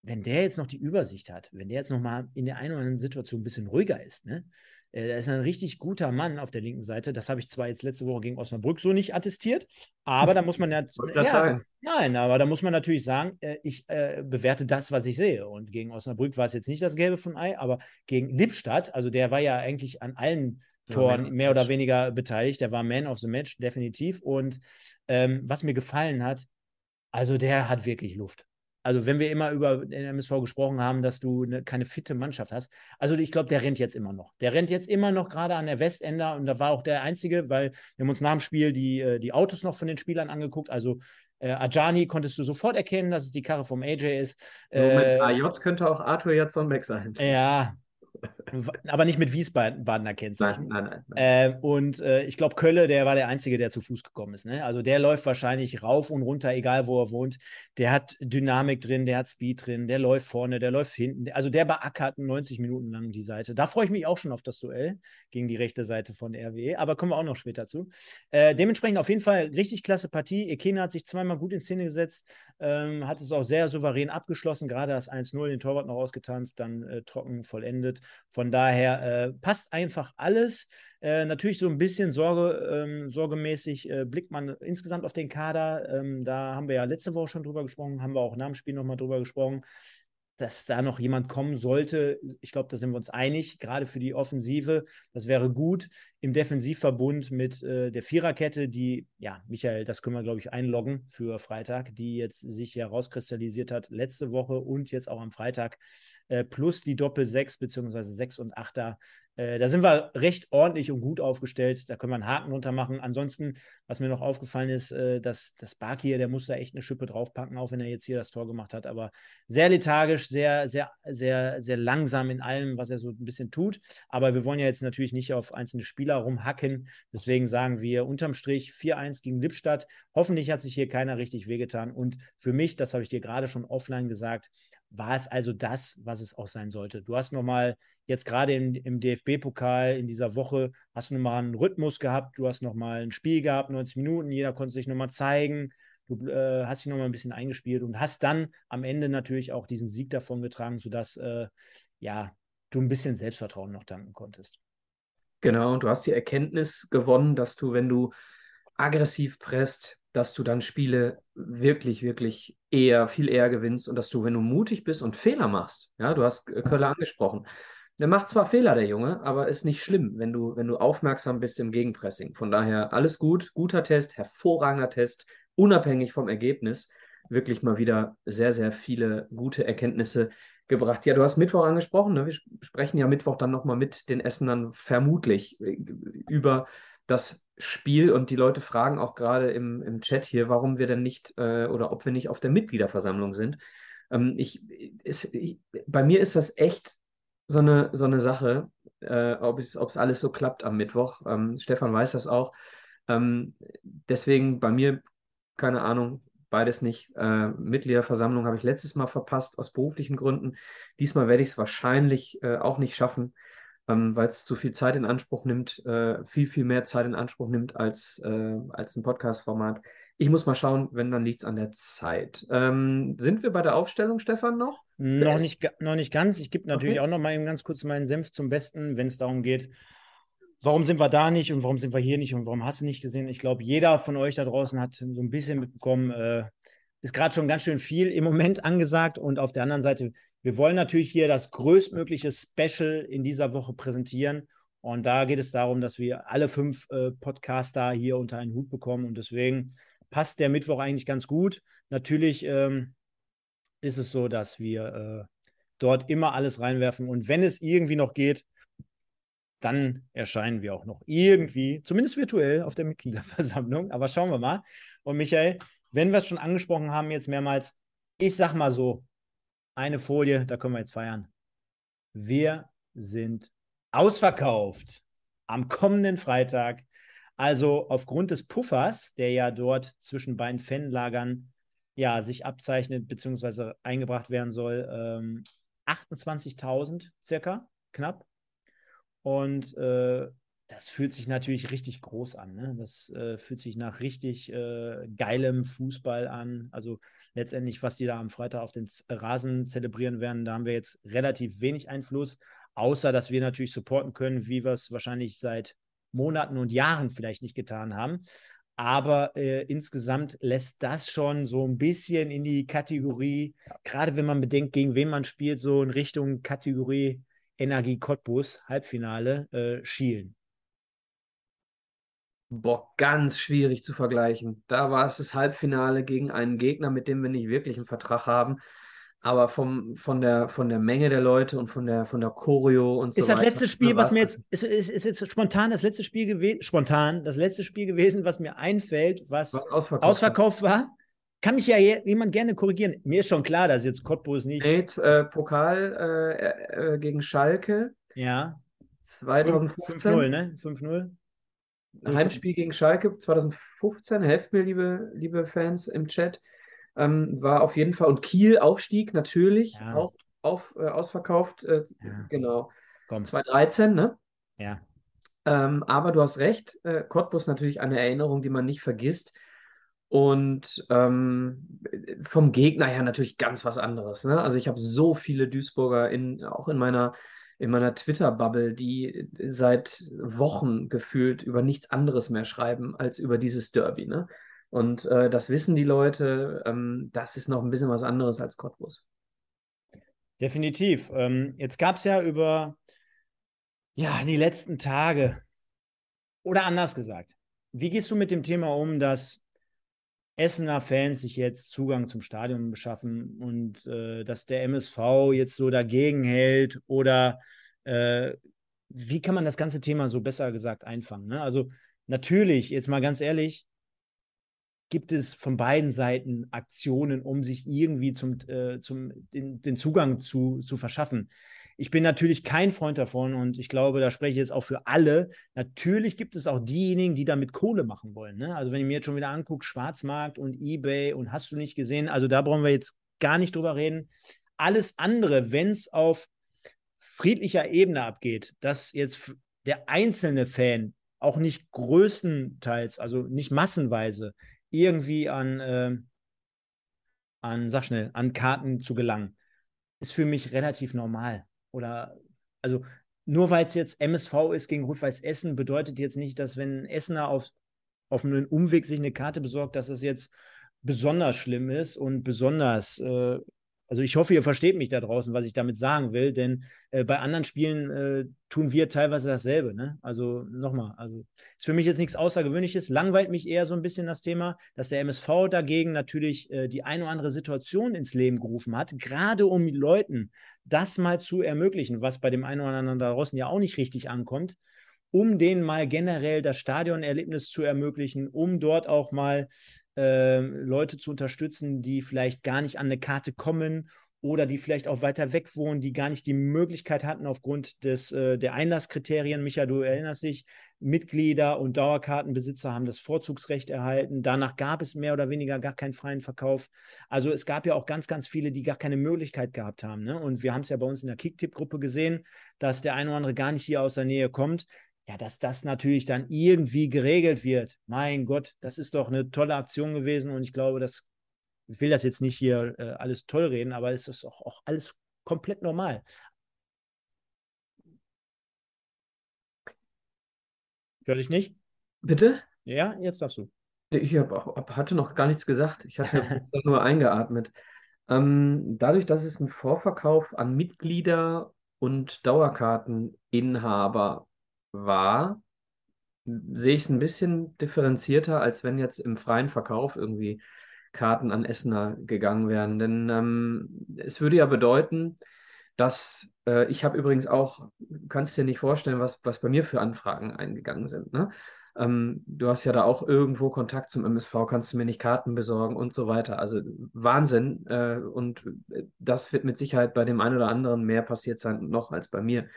wenn der jetzt noch die Übersicht hat, wenn der jetzt noch mal in der einen oder anderen Situation ein bisschen ruhiger ist, ne? Äh, der ist ein richtig guter Mann auf der linken Seite. Das habe ich zwar jetzt letzte Woche gegen Osnabrück so nicht attestiert, aber da muss man ja, ja nein, aber da muss man natürlich sagen, äh, ich äh, bewerte das, was ich sehe. Und gegen Osnabrück war es jetzt nicht das Gelbe von Ei, aber gegen Lippstadt, also der war ja eigentlich an allen Toren ja, mehr oder weniger beteiligt. Der war Man of the Match, definitiv. Und ähm, was mir gefallen hat, also der hat wirklich Luft. Also wenn wir immer über den MSV gesprochen haben, dass du eine, keine fitte Mannschaft hast. Also ich glaube, der rennt jetzt immer noch. Der rennt jetzt immer noch gerade an der Westender und da war auch der Einzige, weil wir haben uns nach dem Spiel die, äh, die Autos noch von den Spielern angeguckt. Also äh, Ajani konntest du sofort erkennen, dass es die Karre vom AJ ist. Äh, Moment, AJ könnte auch Arthur Jatzonbeck sein. Ja, aber nicht mit Wiesbadener Kennzeichen. Nein, nein, nein. Äh, und äh, ich glaube, Kölle, der war der Einzige, der zu Fuß gekommen ist. Ne? Also der läuft wahrscheinlich rauf und runter, egal wo er wohnt. Der hat Dynamik drin, der hat Speed drin, der läuft vorne, der läuft hinten. Also der beackert 90 Minuten lang die Seite. Da freue ich mich auch schon auf das Duell gegen die rechte Seite von RWE, aber kommen wir auch noch später zu. Äh, dementsprechend auf jeden Fall richtig klasse Partie. Ekena hat sich zweimal gut in Szene gesetzt, ähm, hat es auch sehr souverän abgeschlossen, gerade das 1-0, den Torwart noch ausgetanzt, dann äh, trocken vollendet. Von daher äh, passt einfach alles. Äh, natürlich so ein bisschen Sorge, ähm, sorgemäßig äh, blickt man insgesamt auf den Kader. Ähm, da haben wir ja letzte Woche schon drüber gesprochen, haben wir auch nach dem Spiel nochmal drüber gesprochen dass da noch jemand kommen sollte. Ich glaube, da sind wir uns einig, gerade für die Offensive. Das wäre gut im Defensivverbund mit äh, der Viererkette, die, ja, Michael, das können wir, glaube ich, einloggen für Freitag, die jetzt sich ja rauskristallisiert hat letzte Woche und jetzt auch am Freitag, äh, plus die Doppel-6 beziehungsweise 6 und 8er äh, da sind wir recht ordentlich und gut aufgestellt. Da können wir einen Haken runter machen. Ansonsten, was mir noch aufgefallen ist, äh, dass das Bark hier, der muss da echt eine Schippe draufpacken, auch wenn er jetzt hier das Tor gemacht hat. Aber sehr lethargisch, sehr, sehr, sehr, sehr langsam in allem, was er so ein bisschen tut. Aber wir wollen ja jetzt natürlich nicht auf einzelne Spieler rumhacken. Deswegen sagen wir unterm Strich 4-1 gegen Lippstadt. Hoffentlich hat sich hier keiner richtig wehgetan. Und für mich, das habe ich dir gerade schon offline gesagt, war es also das, was es auch sein sollte. Du hast nochmal jetzt gerade im, im DFB-Pokal in dieser Woche, hast du nochmal einen Rhythmus gehabt, du hast nochmal ein Spiel gehabt, 90 Minuten, jeder konnte sich nochmal zeigen, du äh, hast dich nochmal ein bisschen eingespielt und hast dann am Ende natürlich auch diesen Sieg davon getragen, sodass äh, ja, du ein bisschen Selbstvertrauen noch danken konntest. Genau, und du hast die Erkenntnis gewonnen, dass du, wenn du aggressiv presst, dass du dann Spiele wirklich, wirklich eher, viel eher gewinnst und dass du, wenn du mutig bist und Fehler machst, ja, du hast Köller angesprochen, der macht zwar Fehler, der Junge, aber ist nicht schlimm, wenn du, wenn du aufmerksam bist im Gegenpressing. Von daher alles gut, guter Test, hervorragender Test, unabhängig vom Ergebnis. Wirklich mal wieder sehr, sehr viele gute Erkenntnisse gebracht. Ja, du hast Mittwoch angesprochen. Ne? Wir sprechen ja Mittwoch dann nochmal mit den Essenern vermutlich äh, über das Spiel und die Leute fragen auch gerade im, im Chat hier, warum wir denn nicht äh, oder ob wir nicht auf der Mitgliederversammlung sind. Ähm, ich, ist, ich, bei mir ist das echt so eine, so eine Sache, äh, ob es alles so klappt am Mittwoch. Ähm, Stefan weiß das auch. Ähm, deswegen bei mir, keine Ahnung, beides nicht. Äh, Mitgliederversammlung habe ich letztes Mal verpasst aus beruflichen Gründen. Diesmal werde ich es wahrscheinlich äh, auch nicht schaffen, ähm, weil es zu viel Zeit in Anspruch nimmt, äh, viel, viel mehr Zeit in Anspruch nimmt als, äh, als ein Podcast-Format. Ich muss mal schauen, wenn dann liegt es an der Zeit. Ähm, sind wir bei der Aufstellung, Stefan, noch? Noch nicht, noch nicht ganz. Ich gebe natürlich okay. auch noch mal eben ganz kurz meinen Senf zum Besten, wenn es darum geht, warum sind wir da nicht und warum sind wir hier nicht und warum hast du nicht gesehen? Ich glaube, jeder von euch da draußen hat so ein bisschen mitbekommen, äh, ist gerade schon ganz schön viel im Moment angesagt. Und auf der anderen Seite, wir wollen natürlich hier das größtmögliche Special in dieser Woche präsentieren. Und da geht es darum, dass wir alle fünf äh, Podcaster hier unter einen Hut bekommen. Und deswegen passt der Mittwoch eigentlich ganz gut. Natürlich ähm, ist es so, dass wir äh, dort immer alles reinwerfen. Und wenn es irgendwie noch geht, dann erscheinen wir auch noch irgendwie, zumindest virtuell, auf der Mitgliederversammlung. Aber schauen wir mal. Und Michael, wenn wir es schon angesprochen haben, jetzt mehrmals, ich sag mal so, eine Folie, da können wir jetzt feiern. Wir sind ausverkauft am kommenden Freitag. Also aufgrund des Puffers, der ja dort zwischen beiden Fanlagern ja, sich abzeichnet bzw. eingebracht werden soll, ähm, 28.000 circa, knapp. Und äh, das fühlt sich natürlich richtig groß an. Ne? Das äh, fühlt sich nach richtig äh, geilem Fußball an. Also letztendlich, was die da am Freitag auf den Rasen zelebrieren werden, da haben wir jetzt relativ wenig Einfluss, außer dass wir natürlich supporten können, wie wir es wahrscheinlich seit Monaten und Jahren vielleicht nicht getan haben. Aber äh, insgesamt lässt das schon so ein bisschen in die Kategorie, gerade wenn man bedenkt, gegen wen man spielt, so in Richtung Kategorie Energie Cottbus, Halbfinale, äh, schielen. Boah, ganz schwierig zu vergleichen. Da war es das Halbfinale gegen einen Gegner, mit dem wir nicht wirklich einen Vertrag haben. Aber vom, von, der, von der Menge der Leute und von der, von der Choreo und so Ist das weiter, letzte Spiel, was mir jetzt, ist, ist, ist jetzt spontan das letzte Spiel gewesen, spontan das letzte Spiel gewesen, was mir einfällt, was ausverkauft, ausverkauft war? kann mich ja jemand gerne korrigieren. Mir ist schon klar, dass jetzt Cottbus nicht. Geht, äh, Pokal äh, äh, gegen Schalke. Ja. 2015. 5-0, ne? 5-0. Heimspiel gegen Schalke 2015. Helft mir, liebe, liebe Fans im Chat. Ähm, war auf jeden Fall. Und Kiel Aufstieg natürlich. Ja. Auch auf, äh, ausverkauft. Äh, ja. Genau. Komm. 2013, ne? Ja. Ähm, aber du hast recht. Äh, Cottbus natürlich eine Erinnerung, die man nicht vergisst. Und ähm, vom Gegner her natürlich ganz was anderes. Ne? Also ich habe so viele Duisburger in, auch in meiner, in meiner Twitter-Bubble, die seit Wochen gefühlt über nichts anderes mehr schreiben als über dieses Derby. Ne? Und äh, das wissen die Leute, ähm, das ist noch ein bisschen was anderes als Cottbus. Definitiv. Ähm, jetzt gab es ja über ja, die letzten Tage, oder anders gesagt, wie gehst du mit dem Thema um, dass Essener Fans sich jetzt Zugang zum Stadion beschaffen und äh, dass der MSV jetzt so dagegen hält oder äh, wie kann man das ganze Thema so besser gesagt einfangen? Ne? Also natürlich, jetzt mal ganz ehrlich, gibt es von beiden Seiten Aktionen, um sich irgendwie zum, äh, zum den, den Zugang zu, zu verschaffen. Ich bin natürlich kein Freund davon und ich glaube, da spreche ich jetzt auch für alle. Natürlich gibt es auch diejenigen, die damit Kohle machen wollen. Ne? Also wenn ich mir jetzt schon wieder angucke, Schwarzmarkt und eBay und hast du nicht gesehen, also da brauchen wir jetzt gar nicht drüber reden. Alles andere, wenn es auf friedlicher Ebene abgeht, dass jetzt der einzelne Fan auch nicht größtenteils, also nicht massenweise, irgendwie an, äh, an, sag schnell, an Karten zu gelangen, ist für mich relativ normal. Oder, also nur weil es jetzt MSV ist gegen Rot-Weiß Essen, bedeutet jetzt nicht, dass wenn ein Essener auf, auf einen Umweg sich eine Karte besorgt, dass es jetzt besonders schlimm ist und besonders äh, also ich hoffe, ihr versteht mich da draußen, was ich damit sagen will, denn äh, bei anderen Spielen äh, tun wir teilweise dasselbe. Ne? Also nochmal, also ist für mich jetzt nichts Außergewöhnliches, langweilt mich eher so ein bisschen das Thema, dass der MSV dagegen natürlich äh, die ein oder andere Situation ins Leben gerufen hat, gerade um Leuten das mal zu ermöglichen, was bei dem einen oder anderen da draußen ja auch nicht richtig ankommt um denen mal generell das Stadionerlebnis zu ermöglichen, um dort auch mal äh, Leute zu unterstützen, die vielleicht gar nicht an eine Karte kommen oder die vielleicht auch weiter weg wohnen, die gar nicht die Möglichkeit hatten aufgrund des, äh, der Einlasskriterien. Micha, du erinnerst dich, Mitglieder und Dauerkartenbesitzer haben das Vorzugsrecht erhalten. Danach gab es mehr oder weniger gar keinen freien Verkauf. Also es gab ja auch ganz, ganz viele, die gar keine Möglichkeit gehabt haben. Ne? Und wir haben es ja bei uns in der Kicktipp-Gruppe gesehen, dass der eine oder andere gar nicht hier aus der Nähe kommt. Ja, dass das natürlich dann irgendwie geregelt wird. Mein Gott, das ist doch eine tolle Aktion gewesen und ich glaube, das ich will das jetzt nicht hier äh, alles toll reden, aber es ist auch, auch alles komplett normal. Hör dich nicht? Bitte? Ja, jetzt darfst du. Ich hab, hab, hatte noch gar nichts gesagt. Ich hatte nur eingeatmet. Ähm, dadurch, dass es ein Vorverkauf an Mitglieder und Dauerkarteninhaber war, sehe ich es ein bisschen differenzierter, als wenn jetzt im freien Verkauf irgendwie Karten an Essener gegangen wären. Denn ähm, es würde ja bedeuten, dass äh, ich habe übrigens auch, kannst dir nicht vorstellen, was, was bei mir für Anfragen eingegangen sind. Ne? Ähm, du hast ja da auch irgendwo Kontakt zum MSV, kannst du mir nicht Karten besorgen und so weiter. Also Wahnsinn. Äh, und das wird mit Sicherheit bei dem einen oder anderen mehr passiert sein noch als bei mir.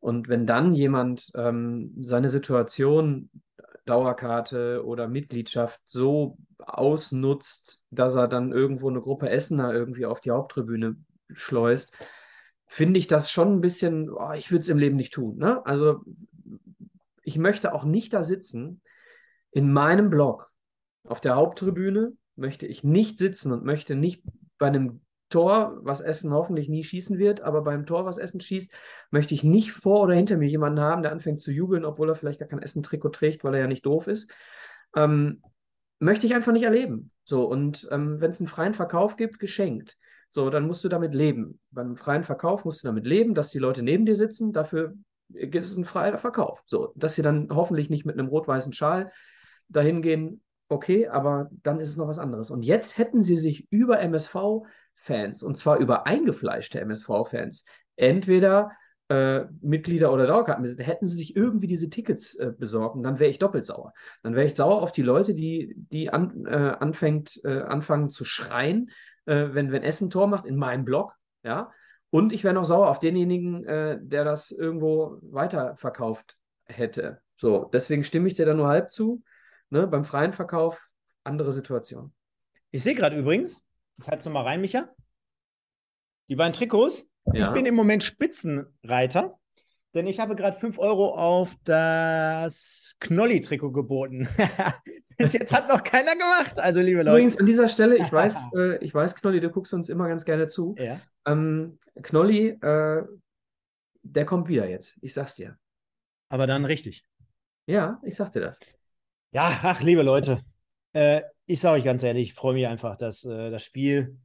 Und wenn dann jemand ähm, seine Situation Dauerkarte oder Mitgliedschaft so ausnutzt, dass er dann irgendwo eine Gruppe Essener irgendwie auf die Haupttribüne schleust, finde ich das schon ein bisschen, oh, ich würde es im Leben nicht tun. Ne? Also ich möchte auch nicht da sitzen. In meinem Blog auf der Haupttribüne möchte ich nicht sitzen und möchte nicht bei einem Tor, was Essen hoffentlich nie schießen wird, aber beim Tor, was Essen schießt, möchte ich nicht vor oder hinter mir jemanden haben, der anfängt zu jubeln, obwohl er vielleicht gar kein Essen-Trikot trägt, weil er ja nicht doof ist. Ähm, möchte ich einfach nicht erleben. So, und ähm, wenn es einen freien Verkauf gibt, geschenkt. So, dann musst du damit leben. Beim freien Verkauf musst du damit leben, dass die Leute neben dir sitzen. Dafür gibt es einen freien Verkauf. So, dass sie dann hoffentlich nicht mit einem rot-weißen Schal dahin gehen, okay, aber dann ist es noch was anderes. Und jetzt hätten sie sich über MSV Fans und zwar über eingefleischte MSV-Fans. Entweder äh, Mitglieder oder Dauerkartenbesitzer, hätten sie sich irgendwie diese Tickets äh, besorgt, dann wäre ich doppelt sauer. Dann wäre ich sauer auf die Leute, die, die an, äh, anfängt, äh, anfangen zu schreien, äh, wenn, wenn Essen Tor macht in meinem Blog, ja. Und ich wäre noch sauer auf denjenigen, äh, der das irgendwo weiterverkauft hätte. So, deswegen stimme ich dir da nur halb zu. Ne? Beim freien Verkauf andere Situation. Ich sehe gerade übrigens, halte es nochmal rein, Micha. Die beiden Trikots. Ja. Ich bin im Moment Spitzenreiter, denn ich habe gerade 5 Euro auf das Knolli-Trikot geboten. Bis jetzt hat noch keiner gemacht. Also, liebe Leute. Übrigens, an dieser Stelle, ich weiß, äh, ich weiß, Knolli, du guckst uns immer ganz gerne zu. Ja. Ähm, Knolli, äh, der kommt wieder jetzt. Ich sag's dir. Aber dann richtig. Ja, ich sag dir das. Ja, ach, liebe Leute. Äh, ich sage euch ganz ehrlich, ich freue mich einfach, dass äh, das Spiel.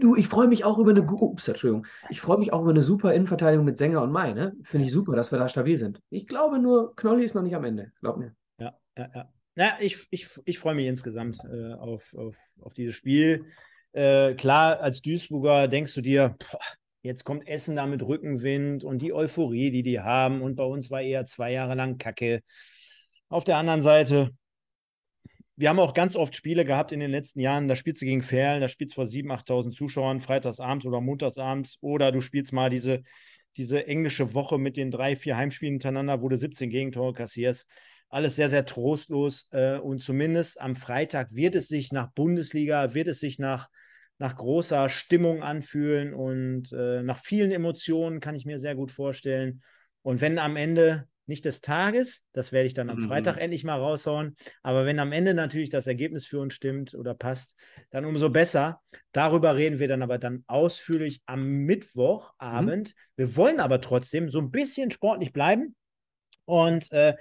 Du, ich freue mich auch über eine, ups, Entschuldigung, ich freue mich auch über eine super Innenverteidigung mit Sänger und Mai, ne? Finde ich super, dass wir da stabil sind. Ich glaube nur, Knolli ist noch nicht am Ende, glaub mir. Ja, ja, ja. Ja, ich, ich, ich freue mich insgesamt äh, auf, auf, auf dieses Spiel. Äh, klar, als Duisburger denkst du dir, boah, jetzt kommt Essen da mit Rückenwind und die Euphorie, die die haben. Und bei uns war eher zwei Jahre lang Kacke. Auf der anderen Seite, wir haben auch ganz oft Spiele gehabt in den letzten Jahren, da spielst du gegen Ferl, da spielst du vor 7.000, 8.000 Zuschauern, freitagsabends oder montagsabends, oder du spielst mal diese, diese englische Woche mit den drei, vier Heimspielen hintereinander, wo du 17 Gegentore kassierst. Alles sehr, sehr trostlos. Äh, und zumindest am Freitag wird es sich nach Bundesliga, wird es sich nach, nach großer Stimmung anfühlen und äh, nach vielen Emotionen kann ich mir sehr gut vorstellen. Und wenn am Ende nicht des Tages, das werde ich dann am mhm. Freitag endlich mal raushauen. Aber wenn am Ende natürlich das Ergebnis für uns stimmt oder passt, dann umso besser. Darüber reden wir dann aber dann ausführlich am Mittwochabend. Mhm. Wir wollen aber trotzdem so ein bisschen sportlich bleiben und äh,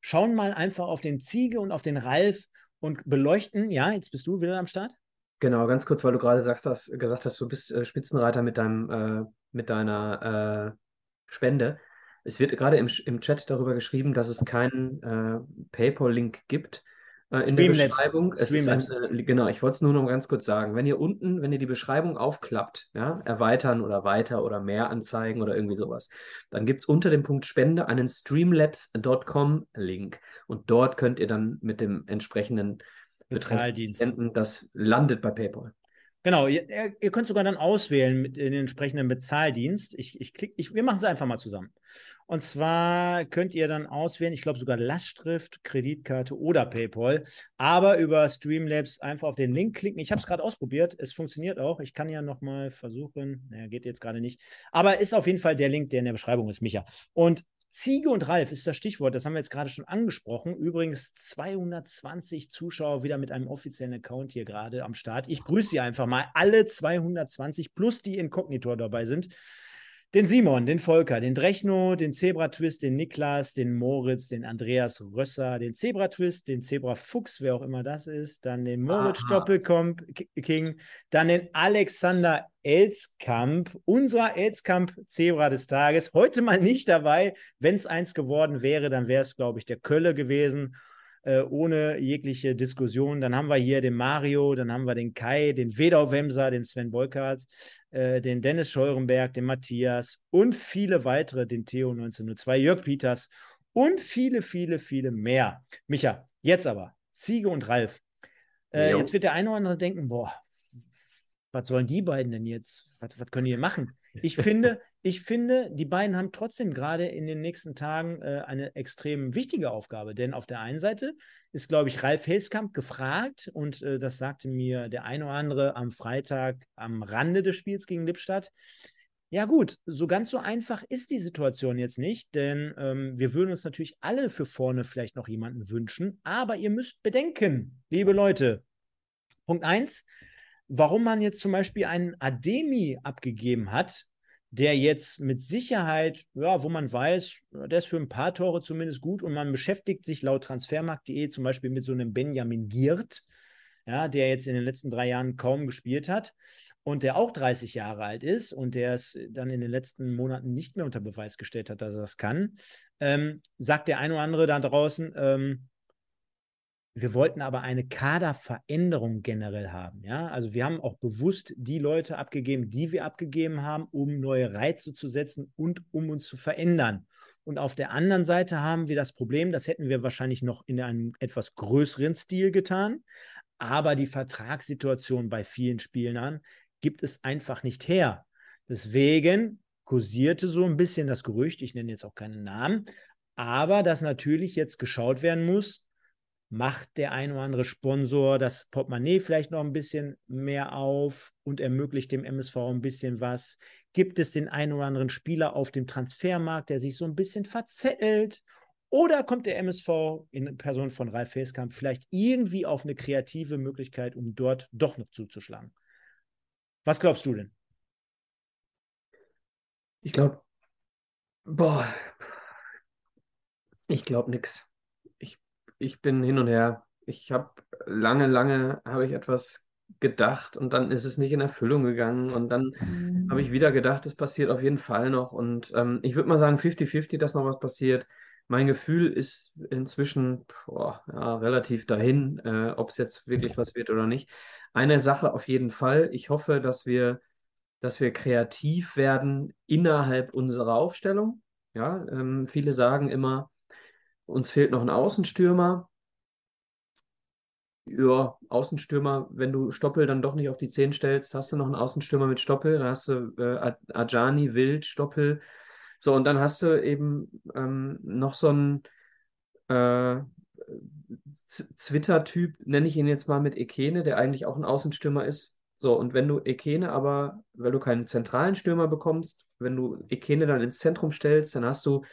schauen mal einfach auf den Ziege und auf den Ralf und beleuchten. Ja, jetzt bist du wieder am Start. Genau, ganz kurz, weil du gerade gesagt hast, gesagt hast, du bist äh, Spitzenreiter mit deinem, äh, mit deiner äh, Spende. Es wird gerade im, im Chat darüber geschrieben, dass es keinen äh, PayPal-Link gibt äh, in der Beschreibung. Ein, äh, genau, ich wollte es nur noch ganz kurz sagen. Wenn ihr unten, wenn ihr die Beschreibung aufklappt, ja, erweitern oder weiter oder mehr anzeigen oder irgendwie sowas, dann gibt es unter dem Punkt Spende einen streamlabs.com-Link. Und dort könnt ihr dann mit dem entsprechenden Bezahldienst. Das landet bei PayPal. Genau, ihr, ihr, könnt sogar dann auswählen mit den entsprechenden Bezahldienst. Ich, ich klick, ich, wir machen es einfach mal zusammen. Und zwar könnt ihr dann auswählen, ich glaube sogar Lastschrift, Kreditkarte oder PayPal, aber über Streamlabs einfach auf den Link klicken. Ich habe es gerade ausprobiert, es funktioniert auch. Ich kann ja nochmal versuchen, naja, geht jetzt gerade nicht, aber ist auf jeden Fall der Link, der in der Beschreibung ist, Micha. Und Ziege und Ralf ist das Stichwort, das haben wir jetzt gerade schon angesprochen. Übrigens 220 Zuschauer wieder mit einem offiziellen Account hier gerade am Start. Ich grüße Sie einfach mal alle 220 plus die Inkognito dabei sind den Simon, den Volker, den Drechno, den Zebra-Twist, den Niklas, den Moritz, den Andreas Rösser, den Zebra-Twist, den Zebra-Fuchs, wer auch immer das ist, dann den Moritz Doppelking, dann den Alexander Elskamp, unser Elskamp-Zebra des Tages. Heute mal nicht dabei. Wenn es eins geworden wäre, dann wäre es, glaube ich, der Kölle gewesen äh, ohne jegliche Diskussion. Dann haben wir hier den Mario, dann haben wir den Kai, den Wedau-Wemser, den Sven Bolkart, äh, den Dennis Scheurenberg, den Matthias und viele weitere, den Theo 1902, Jörg Peters und viele, viele, viele mehr. Micha, jetzt aber, Ziege und Ralf. Äh, jetzt wird der eine oder andere denken, boah, was sollen die beiden denn jetzt? Was, was können die machen? Ich finde, ich finde, die beiden haben trotzdem gerade in den nächsten Tagen äh, eine extrem wichtige Aufgabe. Denn auf der einen Seite ist, glaube ich, Ralf Helskamp gefragt und äh, das sagte mir der eine oder andere am Freitag am Rande des Spiels gegen Lippstadt. Ja gut, so ganz so einfach ist die Situation jetzt nicht, denn ähm, wir würden uns natürlich alle für vorne vielleicht noch jemanden wünschen, aber ihr müsst bedenken, liebe Leute, Punkt 1, warum man jetzt zum Beispiel einen Ademi abgegeben hat, der jetzt mit Sicherheit, ja, wo man weiß, der ist für ein paar Tore zumindest gut und man beschäftigt sich laut transfermarkt.de zum Beispiel mit so einem Benjamin Giert, ja, der jetzt in den letzten drei Jahren kaum gespielt hat und der auch 30 Jahre alt ist und der es dann in den letzten Monaten nicht mehr unter Beweis gestellt hat, dass er das kann, ähm, sagt der ein oder andere da draußen, ähm, wir wollten aber eine Kaderveränderung generell haben. Ja? Also wir haben auch bewusst die Leute abgegeben, die wir abgegeben haben, um neue Reize zu setzen und um uns zu verändern. Und auf der anderen Seite haben wir das Problem, das hätten wir wahrscheinlich noch in einem etwas größeren Stil getan, aber die Vertragssituation bei vielen Spielern gibt es einfach nicht her. Deswegen kursierte so ein bisschen das Gerücht, ich nenne jetzt auch keinen Namen, aber dass natürlich jetzt geschaut werden muss, macht der ein oder andere Sponsor das Portemonnaie vielleicht noch ein bisschen mehr auf und ermöglicht dem MSV ein bisschen was? Gibt es den einen oder anderen Spieler auf dem Transfermarkt, der sich so ein bisschen verzettelt? Oder kommt der MSV in Person von Ralf Feeskamp vielleicht irgendwie auf eine kreative Möglichkeit, um dort doch noch zuzuschlagen? Was glaubst du denn? Ich glaube, boah, ich glaube nichts ich bin hin und her. Ich habe lange, lange habe ich etwas gedacht und dann ist es nicht in Erfüllung gegangen und dann mhm. habe ich wieder gedacht, es passiert auf jeden Fall noch und ähm, ich würde mal sagen 50-50, dass noch was passiert. Mein Gefühl ist inzwischen boah, ja, relativ dahin, äh, ob es jetzt wirklich was wird oder nicht. Eine Sache auf jeden Fall. Ich hoffe, dass wir, dass wir kreativ werden innerhalb unserer Aufstellung. Ja, ähm, viele sagen immer, uns fehlt noch ein Außenstürmer. Ja, Außenstürmer, wenn du Stoppel dann doch nicht auf die 10 stellst, hast du noch einen Außenstürmer mit Stoppel, dann hast du äh, Ajani, Wild, Stoppel. So, und dann hast du eben ähm, noch so einen äh, Twitter-Typ, nenne ich ihn jetzt mal mit Ekene, der eigentlich auch ein Außenstürmer ist. So, und wenn du Ekene aber, weil du keinen zentralen Stürmer bekommst, wenn du Ekene dann ins Zentrum stellst, dann hast du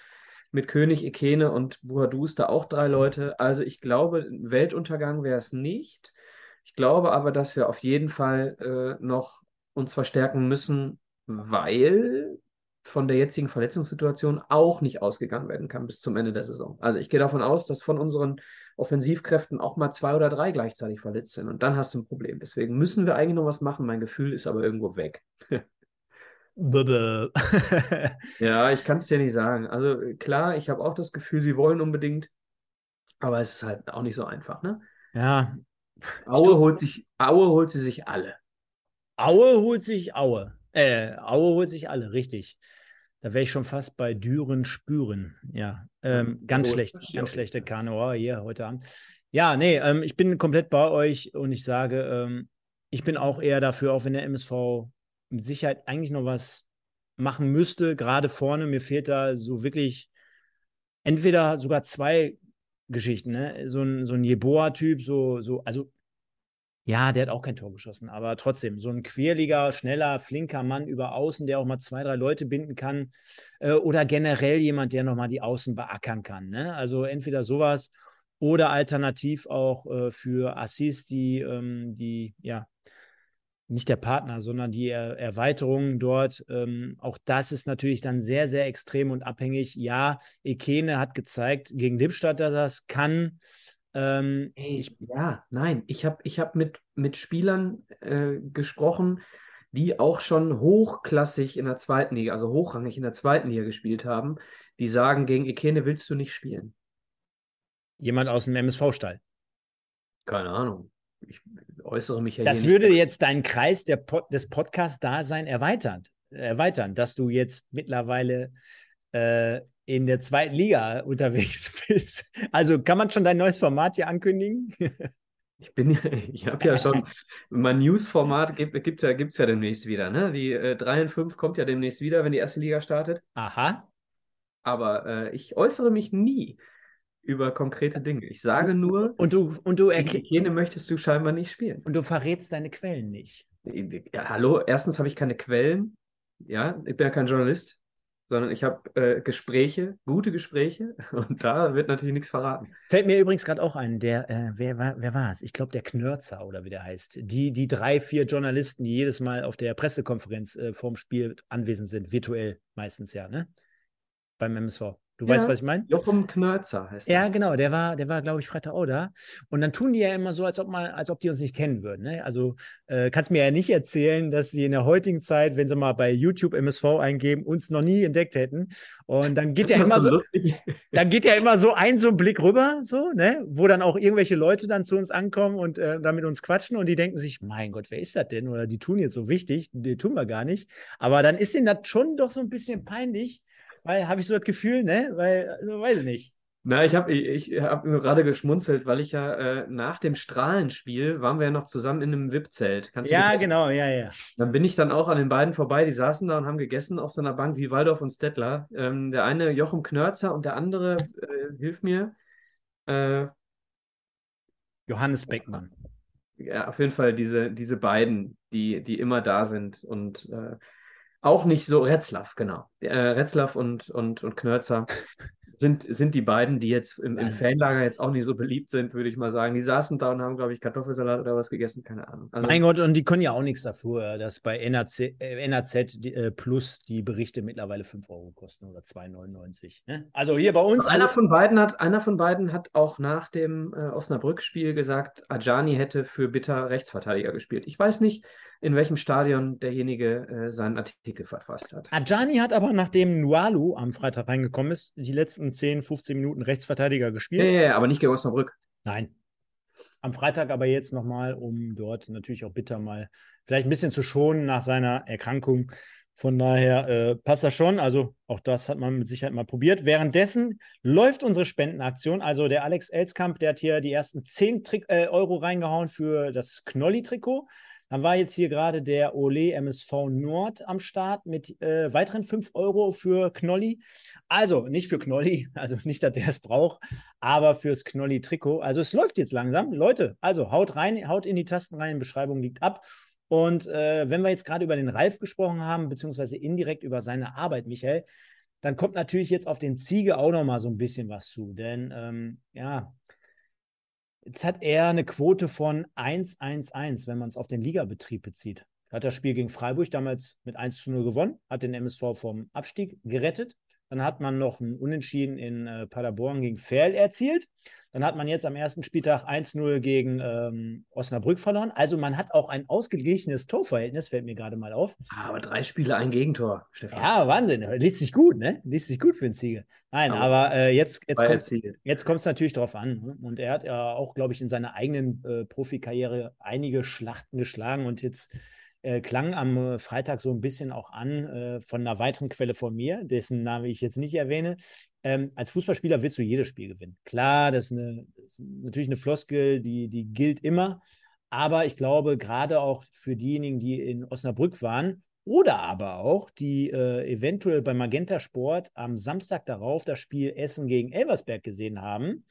mit König, Ikene und Buhadus da auch drei Leute. Also ich glaube, Weltuntergang wäre es nicht. Ich glaube aber, dass wir auf jeden Fall äh, noch uns verstärken müssen, weil von der jetzigen Verletzungssituation auch nicht ausgegangen werden kann bis zum Ende der Saison. Also ich gehe davon aus, dass von unseren Offensivkräften auch mal zwei oder drei gleichzeitig verletzt sind und dann hast du ein Problem. Deswegen müssen wir eigentlich noch was machen. Mein Gefühl ist aber irgendwo weg. ja, ich kann es dir nicht sagen. Also klar, ich habe auch das Gefühl, sie wollen unbedingt, aber es ist halt auch nicht so einfach, ne? Ja. Aue holt sich, Aue holt sie sich alle. Aue holt sich Aue. Äh, Aue holt sich alle, richtig. Da wäre ich schon fast bei Düren spüren. Ja, ähm, ganz oh, schlecht, ganz schlechte Kanoa hier heute Abend. Ja, nee, ähm, ich bin komplett bei euch und ich sage, ähm, ich bin auch eher dafür, auch wenn der MSV mit Sicherheit eigentlich noch was machen müsste, gerade vorne. Mir fehlt da so wirklich entweder sogar zwei Geschichten, ne? So ein, so ein Jeboa-Typ, so, so, also ja, der hat auch kein Tor geschossen, aber trotzdem, so ein quirliger, schneller, flinker Mann über Außen, der auch mal zwei, drei Leute binden kann. Äh, oder generell jemand, der nochmal die Außen beackern kann. Ne? Also entweder sowas oder alternativ auch äh, für Assis, die, ähm, die, ja, nicht der Partner, sondern die er Erweiterung dort. Ähm, auch das ist natürlich dann sehr, sehr extrem und abhängig. Ja, Ekene hat gezeigt gegen Lippstadt, dass er es kann. Ähm, Ey, ich, ja, nein, ich habe ich hab mit, mit Spielern äh, gesprochen, die auch schon hochklassig in der zweiten Liga, also hochrangig in der zweiten Liga gespielt haben, die sagen, gegen Ekene willst du nicht spielen. Jemand aus dem MSV-Stall. Keine Ahnung. Ich äußere mich ja Das würde nicht. jetzt deinen Kreis der Pod des Podcast-Dasein erweitern, erweitern, dass du jetzt mittlerweile äh, in der zweiten Liga unterwegs bist. Also kann man schon dein neues Format hier ankündigen? Ich bin ich habe ja schon, mein News-Format gibt es ja, gibt's ja demnächst wieder. Ne? Die äh, 3 und 5 kommt ja demnächst wieder, wenn die erste Liga startet. Aha. Aber äh, ich äußere mich nie über konkrete Dinge. Ich sage nur, und du, und du Hygiene möchtest du scheinbar nicht spielen. Und du verrätst deine Quellen nicht. Ja, hallo, erstens habe ich keine Quellen. Ja, ich bin ja kein Journalist sondern ich habe äh, Gespräche, gute Gespräche und da wird natürlich nichts verraten. Fällt mir übrigens gerade auch ein, der, äh, wer war, wer war es? Ich glaube, der Knörzer oder wie der heißt. Die, die drei, vier Journalisten, die jedes Mal auf der Pressekonferenz äh, vorm Spiel anwesend sind, virtuell meistens ja, ne? Beim MSV. Du ja, weißt, was ich meine? Jochum Knörzer heißt er. Ja, genau. Der war, der war, glaube ich, Freitag auch da. Und dann tun die ja immer so, als ob, mal, als ob die uns nicht kennen würden. Ne? Also äh, kannst mir ja nicht erzählen, dass sie in der heutigen Zeit, wenn sie mal bei YouTube MSV eingeben, uns noch nie entdeckt hätten. Und dann geht ja immer so, dann geht ja immer so ein so ein Blick rüber, so, ne, wo dann auch irgendwelche Leute dann zu uns ankommen und äh, da mit uns quatschen und die denken sich, mein Gott, wer ist das denn? Oder die tun jetzt so wichtig, die tun wir gar nicht. Aber dann ist ihnen das schon doch so ein bisschen peinlich weil habe ich so das Gefühl, ne? Weil, also weiß ich nicht. Na, ich habe ich, ich hab gerade geschmunzelt, weil ich ja äh, nach dem Strahlenspiel waren wir ja noch zusammen in einem VIP-Zelt. Ja, genau, ja, ja. Dann bin ich dann auch an den beiden vorbei, die saßen da und haben gegessen auf so einer Bank wie Waldorf und Stettler. Ähm, der eine Jochen Knörzer und der andere, äh, hilf mir. Äh, Johannes Beckmann. Ja, auf jeden Fall diese, diese beiden, die, die immer da sind und äh, auch nicht so Retzlaff, genau. Äh, Retzlaff und, und, und Knörzer sind, sind die beiden, die jetzt im, im Fanlager jetzt auch nicht so beliebt sind, würde ich mal sagen. Die saßen da und haben, glaube ich, Kartoffelsalat oder was gegessen, keine Ahnung. Also, mein Gott, und die können ja auch nichts dafür, dass bei NAZ, äh, die, äh, Plus die Berichte mittlerweile 5 Euro kosten oder 2,99. Ne? Also hier bei uns. Einer von beiden hat, einer von beiden hat auch nach dem äh, Osnabrück-Spiel gesagt, Ajani hätte für Bitter Rechtsverteidiger gespielt. Ich weiß nicht, in welchem Stadion derjenige äh, seinen Artikel verfasst hat. Ajani hat aber, nachdem Nualu am Freitag reingekommen ist, die letzten 10, 15 Minuten Rechtsverteidiger gespielt. Ja, ja, ja aber nicht gegen Osnabrück. Nein. Am Freitag aber jetzt nochmal, um dort natürlich auch bitter mal vielleicht ein bisschen zu schonen nach seiner Erkrankung. Von daher äh, passt das schon. Also auch das hat man mit Sicherheit mal probiert. Währenddessen läuft unsere Spendenaktion. Also der Alex Elskamp, der hat hier die ersten 10 Tri äh, Euro reingehauen für das Knolli-Trikot. Dann war jetzt hier gerade der Ole MSV Nord am Start mit äh, weiteren 5 Euro für Knolli. Also nicht für Knolli, also nicht, dass der es braucht, aber fürs Knolli-Trikot. Also es läuft jetzt langsam. Leute, also haut rein, haut in die Tasten rein, Beschreibung liegt ab. Und äh, wenn wir jetzt gerade über den Ralf gesprochen haben, beziehungsweise indirekt über seine Arbeit, Michael, dann kommt natürlich jetzt auf den Ziege auch noch mal so ein bisschen was zu. Denn ähm, ja, Jetzt hat er eine Quote von 1-1-1, wenn man es auf den Ligabetrieb bezieht. Er hat das Spiel gegen Freiburg damals mit 1 zu 0 gewonnen, hat den MSV vom Abstieg gerettet. Dann hat man noch ein Unentschieden in äh, Paderborn gegen Ferl erzielt. Dann hat man jetzt am ersten Spieltag 1-0 gegen ähm, Osnabrück verloren. Also man hat auch ein ausgeglichenes Torverhältnis, fällt mir gerade mal auf. Aber drei Spiele, ein Gegentor, Stefan. Ja, Wahnsinn. Liest sich gut, ne? Liest sich gut für einen Ziege. Nein, aber, aber äh, jetzt, jetzt kommt es natürlich drauf an. Ne? Und er hat ja auch, glaube ich, in seiner eigenen äh, Profikarriere einige Schlachten geschlagen und jetzt äh, klang am äh, Freitag so ein bisschen auch an äh, von einer weiteren Quelle von mir, dessen Name ich jetzt nicht erwähne. Ähm, als Fußballspieler willst du jedes Spiel gewinnen. Klar, das ist, eine, das ist natürlich eine Floskel, die, die gilt immer. Aber ich glaube, gerade auch für diejenigen, die in Osnabrück waren oder aber auch, die äh, eventuell bei Magenta Sport am Samstag darauf das Spiel Essen gegen Elversberg gesehen haben,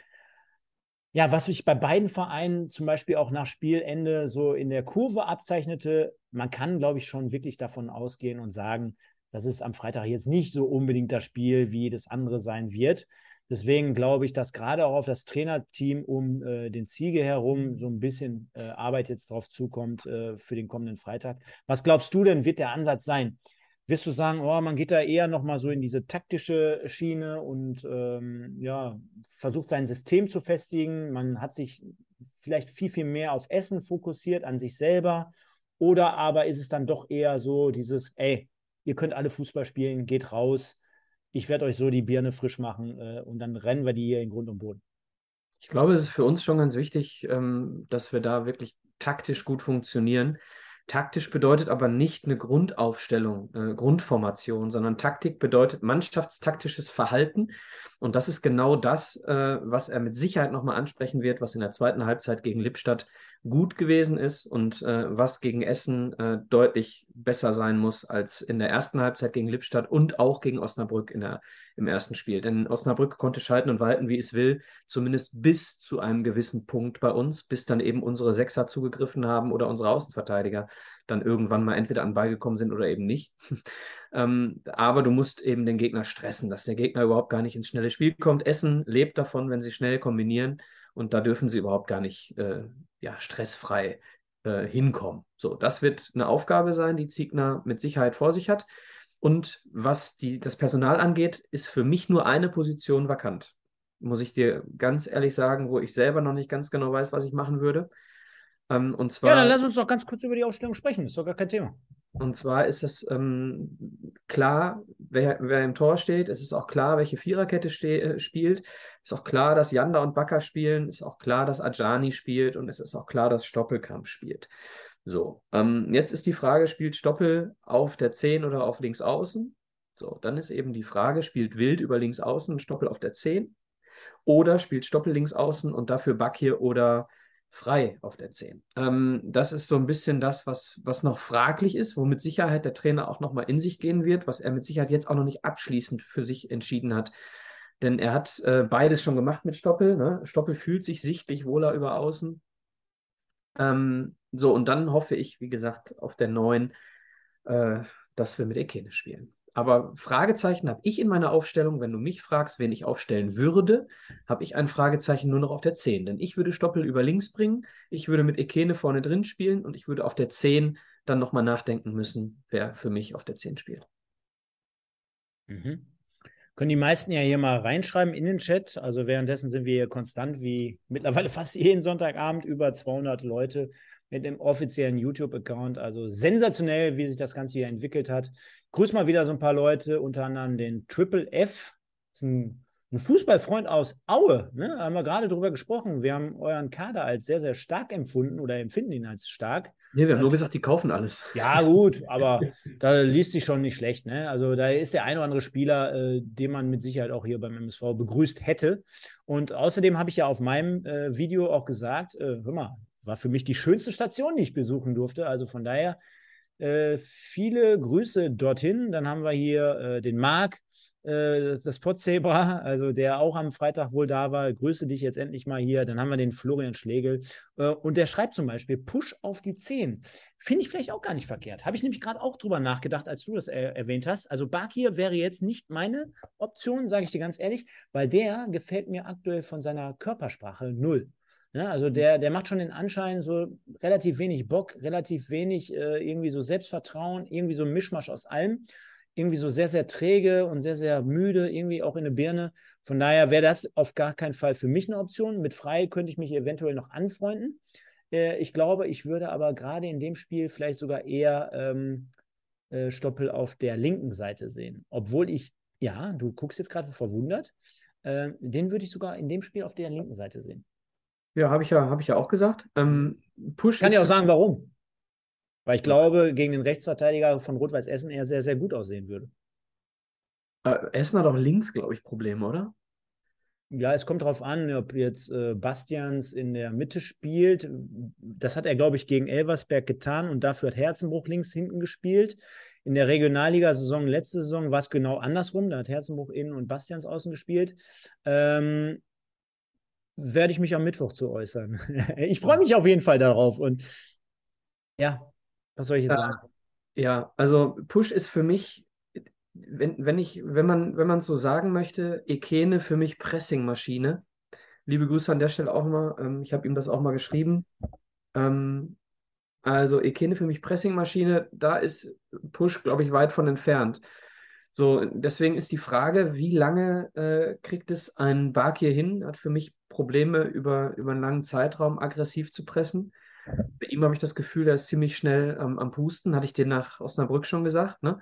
ja, was sich bei beiden Vereinen zum Beispiel auch nach Spielende so in der Kurve abzeichnete, man kann, glaube ich, schon wirklich davon ausgehen und sagen, dass es am Freitag jetzt nicht so unbedingt das Spiel wie das andere sein wird. Deswegen glaube ich, dass gerade auch auf das Trainerteam um äh, den Ziege herum so ein bisschen äh, Arbeit jetzt drauf zukommt äh, für den kommenden Freitag. Was glaubst du denn, wird der Ansatz sein? Wirst du sagen, oh, man geht da eher nochmal so in diese taktische Schiene und ähm, ja, versucht sein System zu festigen. Man hat sich vielleicht viel, viel mehr auf Essen fokussiert, an sich selber. Oder aber ist es dann doch eher so dieses, ey, ihr könnt alle Fußball spielen, geht raus, ich werde euch so die Birne frisch machen äh, und dann rennen wir die hier in Grund und Boden. Ich glaube, es ist für uns schon ganz wichtig, ähm, dass wir da wirklich taktisch gut funktionieren. Taktisch bedeutet aber nicht eine Grundaufstellung, äh, Grundformation, sondern Taktik bedeutet mannschaftstaktisches Verhalten. Und das ist genau das, äh, was er mit Sicherheit nochmal ansprechen wird, was in der zweiten Halbzeit gegen Lippstadt gut gewesen ist und äh, was gegen Essen äh, deutlich besser sein muss als in der ersten Halbzeit gegen Lippstadt und auch gegen Osnabrück in der, im ersten Spiel. Denn Osnabrück konnte schalten und walten, wie es will, zumindest bis zu einem gewissen Punkt bei uns, bis dann eben unsere Sechser zugegriffen haben oder unsere Außenverteidiger dann irgendwann mal entweder an Ball gekommen sind oder eben nicht. ähm, aber du musst eben den Gegner stressen, dass der Gegner überhaupt gar nicht ins schnelle Spiel kommt. Essen lebt davon, wenn sie schnell kombinieren und da dürfen sie überhaupt gar nicht äh, ja, stressfrei äh, hinkommen. So, das wird eine Aufgabe sein, die Ziegner mit Sicherheit vor sich hat. Und was die, das Personal angeht, ist für mich nur eine Position vakant. Muss ich dir ganz ehrlich sagen, wo ich selber noch nicht ganz genau weiß, was ich machen würde. Ähm, und zwar, ja, dann lass uns doch ganz kurz über die Ausstellung sprechen. Das ist doch gar kein Thema. Und zwar ist es ähm, klar, wer, wer, im Tor steht. Es ist auch klar, welche Viererkette äh, spielt. Es ist auch klar, dass Janda und Bakker spielen. Es ist auch klar, dass Ajani spielt. Und es ist auch klar, dass Stoppelkamp spielt. So, ähm, jetzt ist die Frage, spielt Stoppel auf der 10 oder auf links außen? So, dann ist eben die Frage, spielt Wild über links außen und Stoppel auf der 10? Oder spielt Stoppel links außen und dafür Bakir oder frei auf der 10. Ähm, das ist so ein bisschen das, was, was noch fraglich ist, wo mit Sicherheit der Trainer auch nochmal in sich gehen wird, was er mit Sicherheit jetzt auch noch nicht abschließend für sich entschieden hat. Denn er hat äh, beides schon gemacht mit Stoppel. Ne? Stoppel fühlt sich sichtlich wohler über außen. Ähm, so, und dann hoffe ich, wie gesagt, auf der 9, äh, dass wir mit Ekene spielen. Aber Fragezeichen habe ich in meiner Aufstellung, wenn du mich fragst, wen ich aufstellen würde, habe ich ein Fragezeichen nur noch auf der 10. Denn ich würde Stoppel über links bringen, ich würde mit Ekene vorne drin spielen und ich würde auf der 10 dann nochmal nachdenken müssen, wer für mich auf der 10 spielt. Mhm. Können die meisten ja hier mal reinschreiben in den Chat. Also währenddessen sind wir hier konstant wie mittlerweile fast jeden Sonntagabend über 200 Leute mit dem offiziellen YouTube-Account. Also sensationell, wie sich das Ganze hier entwickelt hat. Grüß mal wieder so ein paar Leute, unter anderem den Triple F. Das ist ein, ein Fußballfreund aus Aue. Ne? Da haben wir gerade drüber gesprochen. Wir haben euren Kader als sehr, sehr stark empfunden oder empfinden ihn als stark. Nee, wir haben nur gesagt, die kaufen alles. Ja, gut, aber da liest sich schon nicht schlecht. Ne? Also da ist der ein oder andere Spieler, äh, den man mit Sicherheit auch hier beim MSV begrüßt hätte. Und außerdem habe ich ja auf meinem äh, Video auch gesagt, äh, hör mal, war für mich die schönste Station, die ich besuchen durfte. Also von daher äh, viele Grüße dorthin. Dann haben wir hier äh, den Marc, äh, das Potzebra, also der auch am Freitag wohl da war. Grüße dich jetzt endlich mal hier. Dann haben wir den Florian Schlegel. Äh, und der schreibt zum Beispiel Push auf die 10. Finde ich vielleicht auch gar nicht verkehrt. Habe ich nämlich gerade auch drüber nachgedacht, als du das er erwähnt hast. Also Bakir wäre jetzt nicht meine Option, sage ich dir ganz ehrlich, weil der gefällt mir aktuell von seiner Körpersprache null. Ja, ne, also der, der macht schon den Anschein, so relativ wenig Bock, relativ wenig äh, irgendwie so Selbstvertrauen, irgendwie so ein Mischmasch aus allem. Irgendwie so sehr, sehr träge und sehr, sehr müde, irgendwie auch in der Birne. Von daher wäre das auf gar keinen Fall für mich eine Option. Mit Frei könnte ich mich eventuell noch anfreunden. Äh, ich glaube, ich würde aber gerade in dem Spiel vielleicht sogar eher ähm, äh, Stoppel auf der linken Seite sehen. Obwohl ich, ja, du guckst jetzt gerade verwundert, äh, den würde ich sogar in dem Spiel auf der linken Seite sehen. Ja, habe ich ja, habe ich ja auch gesagt. Ähm, Push ich kann ja auch sagen, warum. Weil ich glaube, gegen den Rechtsverteidiger von Rot-Weiß Essen er sehr, sehr gut aussehen würde. Äh, Essen hat auch links, glaube ich, Probleme, oder? Ja, es kommt darauf an, ob jetzt äh, Bastians in der Mitte spielt. Das hat er, glaube ich, gegen Elversberg getan und dafür hat Herzenbruch links hinten gespielt. In der Regionalliga-Saison, letzte Saison, war es genau andersrum. Da hat Herzenbruch innen und Bastians außen gespielt. Ähm, werde ich mich am Mittwoch zu äußern. ich freue mich auf jeden Fall darauf. Und ja, was soll ich jetzt Ja, sagen? ja, also Push ist für mich, wenn, wenn ich, wenn man, wenn man es so sagen möchte, Ekene für mich Pressingmaschine. Liebe Grüße an der Stelle auch mal. Ähm, ich habe ihm das auch mal geschrieben. Ähm, also Ekene für mich Pressingmaschine, da ist Push, glaube ich, weit von entfernt. So, deswegen ist die Frage, wie lange äh, kriegt es ein Bakir hin? Hat für mich Probleme über, über einen langen Zeitraum aggressiv zu pressen. Bei ihm habe ich das Gefühl, er ist ziemlich schnell ähm, am Pusten, hatte ich dir nach Osnabrück schon gesagt. Ne?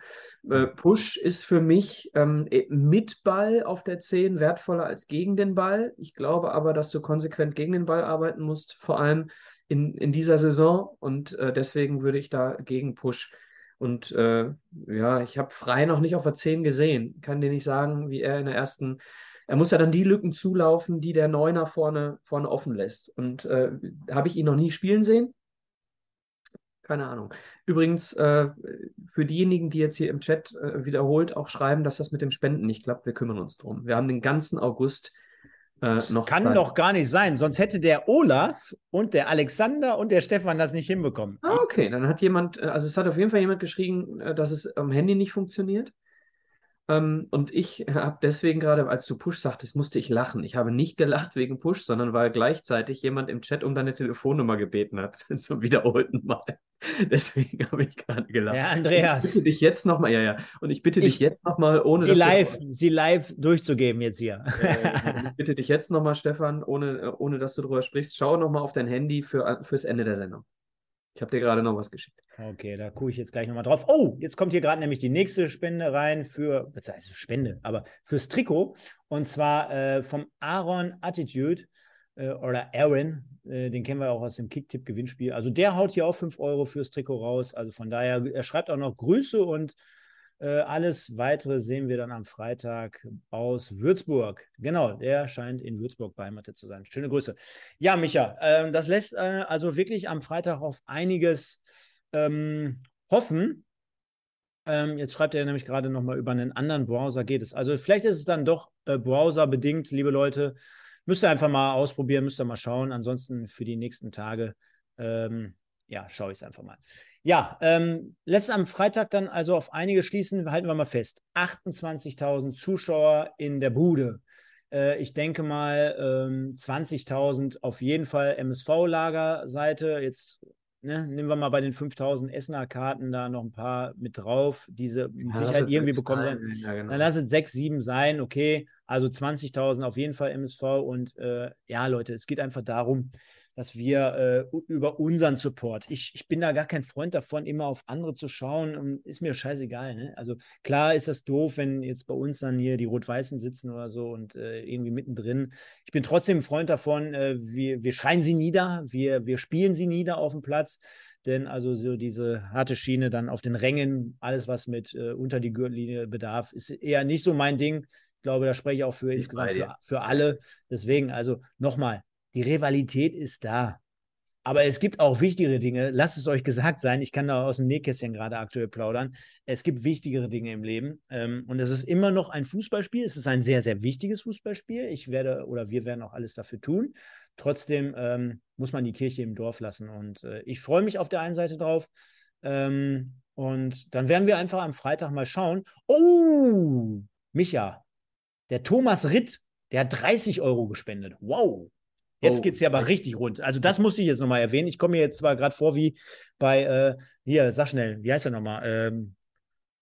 Äh, Push ist für mich ähm, eh, mit Ball auf der 10 wertvoller als gegen den Ball. Ich glaube aber, dass du konsequent gegen den Ball arbeiten musst, vor allem in, in dieser Saison. Und äh, deswegen würde ich da gegen Push. Und äh, ja, ich habe Frei noch nicht auf der 10 gesehen. Kann dir nicht sagen, wie er in der ersten er muss ja dann die Lücken zulaufen, die der Neuner vorne, vorne offen lässt. Und äh, habe ich ihn noch nie spielen sehen? Keine Ahnung. Übrigens, äh, für diejenigen, die jetzt hier im Chat äh, wiederholt auch schreiben, dass das mit dem Spenden nicht klappt, wir kümmern uns drum. Wir haben den ganzen August äh, Das noch kann Zeit. doch gar nicht sein, sonst hätte der Olaf und der Alexander und der Stefan das nicht hinbekommen. Ah, okay, dann hat jemand, äh, also es hat auf jeden Fall jemand geschrieben, äh, dass es am Handy nicht funktioniert. Ähm, und ich habe deswegen gerade, als du Push sagtest, musste ich lachen. Ich habe nicht gelacht wegen Push, sondern weil gleichzeitig jemand im Chat um deine Telefonnummer gebeten hat, zum wiederholten Mal. Deswegen habe ich gerade gelacht. Ja, Ich Andreas, bitte dich jetzt nochmal, ja, ja. Und ich bitte Ich- dich jetzt nochmal, ohne sie live, sie live durchzugeben jetzt hier. Äh, ich bitte dich jetzt nochmal, Stefan, ohne, ohne dass du drüber sprichst, schau nochmal auf dein Handy für, fürs Ende der Sendung. Ich habe dir gerade noch was geschickt. Okay, da gucke ich jetzt gleich nochmal drauf. Oh, jetzt kommt hier gerade nämlich die nächste Spende rein für, was heißt Spende, aber fürs Trikot. Und zwar äh, vom Aaron Attitude äh, oder Aaron, äh, den kennen wir auch aus dem Kicktipp-Gewinnspiel. Also der haut hier auch 5 Euro fürs Trikot raus. Also von daher, er schreibt auch noch Grüße und alles weitere sehen wir dann am Freitag aus Würzburg. Genau, der scheint in Würzburg beheimatet zu sein. Schöne Grüße. Ja, Micha, äh, das lässt äh, also wirklich am Freitag auf einiges ähm, hoffen. Ähm, jetzt schreibt er nämlich gerade nochmal über einen anderen Browser geht es. Also vielleicht ist es dann doch äh, browserbedingt, liebe Leute. Müsst ihr einfach mal ausprobieren, müsst ihr mal schauen. Ansonsten für die nächsten Tage, ähm, ja, schaue ich es einfach mal. Ja, ähm, letzt am Freitag dann also auf einige schließen, halten wir mal fest. 28.000 Zuschauer in der Bude. Äh, ich denke mal ähm, 20.000 auf jeden Fall MSV-Lagerseite. Jetzt ne, nehmen wir mal bei den 5.000 Essener Karten da noch ein paar mit drauf, diese mit Ja, Sicherheit irgendwie bekommen werden. Ja, genau. Dann lass es sechs, sieben sein, okay. Also 20.000 auf jeden Fall MSV. Und äh, ja, Leute, es geht einfach darum, dass wir äh, über unseren Support, ich, ich bin da gar kein Freund davon, immer auf andere zu schauen. Ist mir scheißegal. Ne? Also klar ist das doof, wenn jetzt bei uns dann hier die Rot-Weißen sitzen oder so und äh, irgendwie mittendrin. Ich bin trotzdem ein Freund davon, äh, wir, wir schreien sie nieder, wir, wir spielen sie nieder auf dem Platz. Denn also so diese harte Schiene dann auf den Rängen, alles was mit äh, unter die Gürtellinie bedarf, ist eher nicht so mein Ding. Ich glaube, da spreche ich auch für Ich insgesamt für, für alle. Deswegen, also nochmal, die Rivalität ist da. Aber es gibt auch wichtigere Dinge. Lasst es euch gesagt sein. Ich kann da aus dem Nähkästchen gerade aktuell plaudern. Es gibt wichtigere Dinge im Leben. Ähm, und es ist immer noch ein Fußballspiel. Es ist ein sehr, sehr wichtiges Fußballspiel. Ich werde oder wir werden auch alles dafür tun. Trotzdem ähm, muss man die Kirche im Dorf lassen. Und äh, ich freue mich auf der einen Seite drauf. Ähm, und dann werden wir einfach am Freitag mal schauen. Oh, Micha, der Thomas Ritt, der hat 30 Euro gespendet. Wow. Jetzt Oh, geht es ja aber danke. richtig rund. Also, das muss ich jetzt nochmal erwähnen. Ich komme mir jetzt zwar gerade vor wie bei, äh, hier, sag schnell, wie heißt der nochmal? Ähm,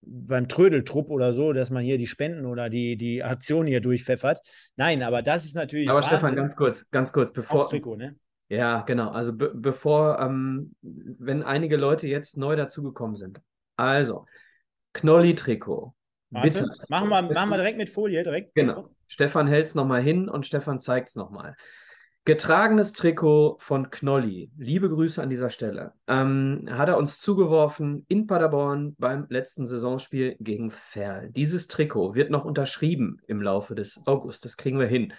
beim Trödeltrupp oder so, dass man hier die Spenden oder die, die Aktion hier durchpfeffert. Nein, aber das ist natürlich. Aber Wahnsinn. Stefan, ganz kurz, ganz kurz, bevor, Trikot, ne? Ja, genau. Also be bevor, ähm, wenn einige Leute jetzt neu dazugekommen sind. Also, Knolli-Trikot. Bitte. machen wir, machen wir direkt mit Folie, direkt. Genau. Stefan hält es nochmal hin und Stefan zeigt es nochmal. Getragenes Trikot von Knolli. Liebe Grüße an dieser Stelle. Ähm, hat er uns zugeworfen in Paderborn beim letzten Saisonspiel gegen Ferl. Dieses Trikot wird noch unterschrieben im Laufe des August. Das kriegen wir hin.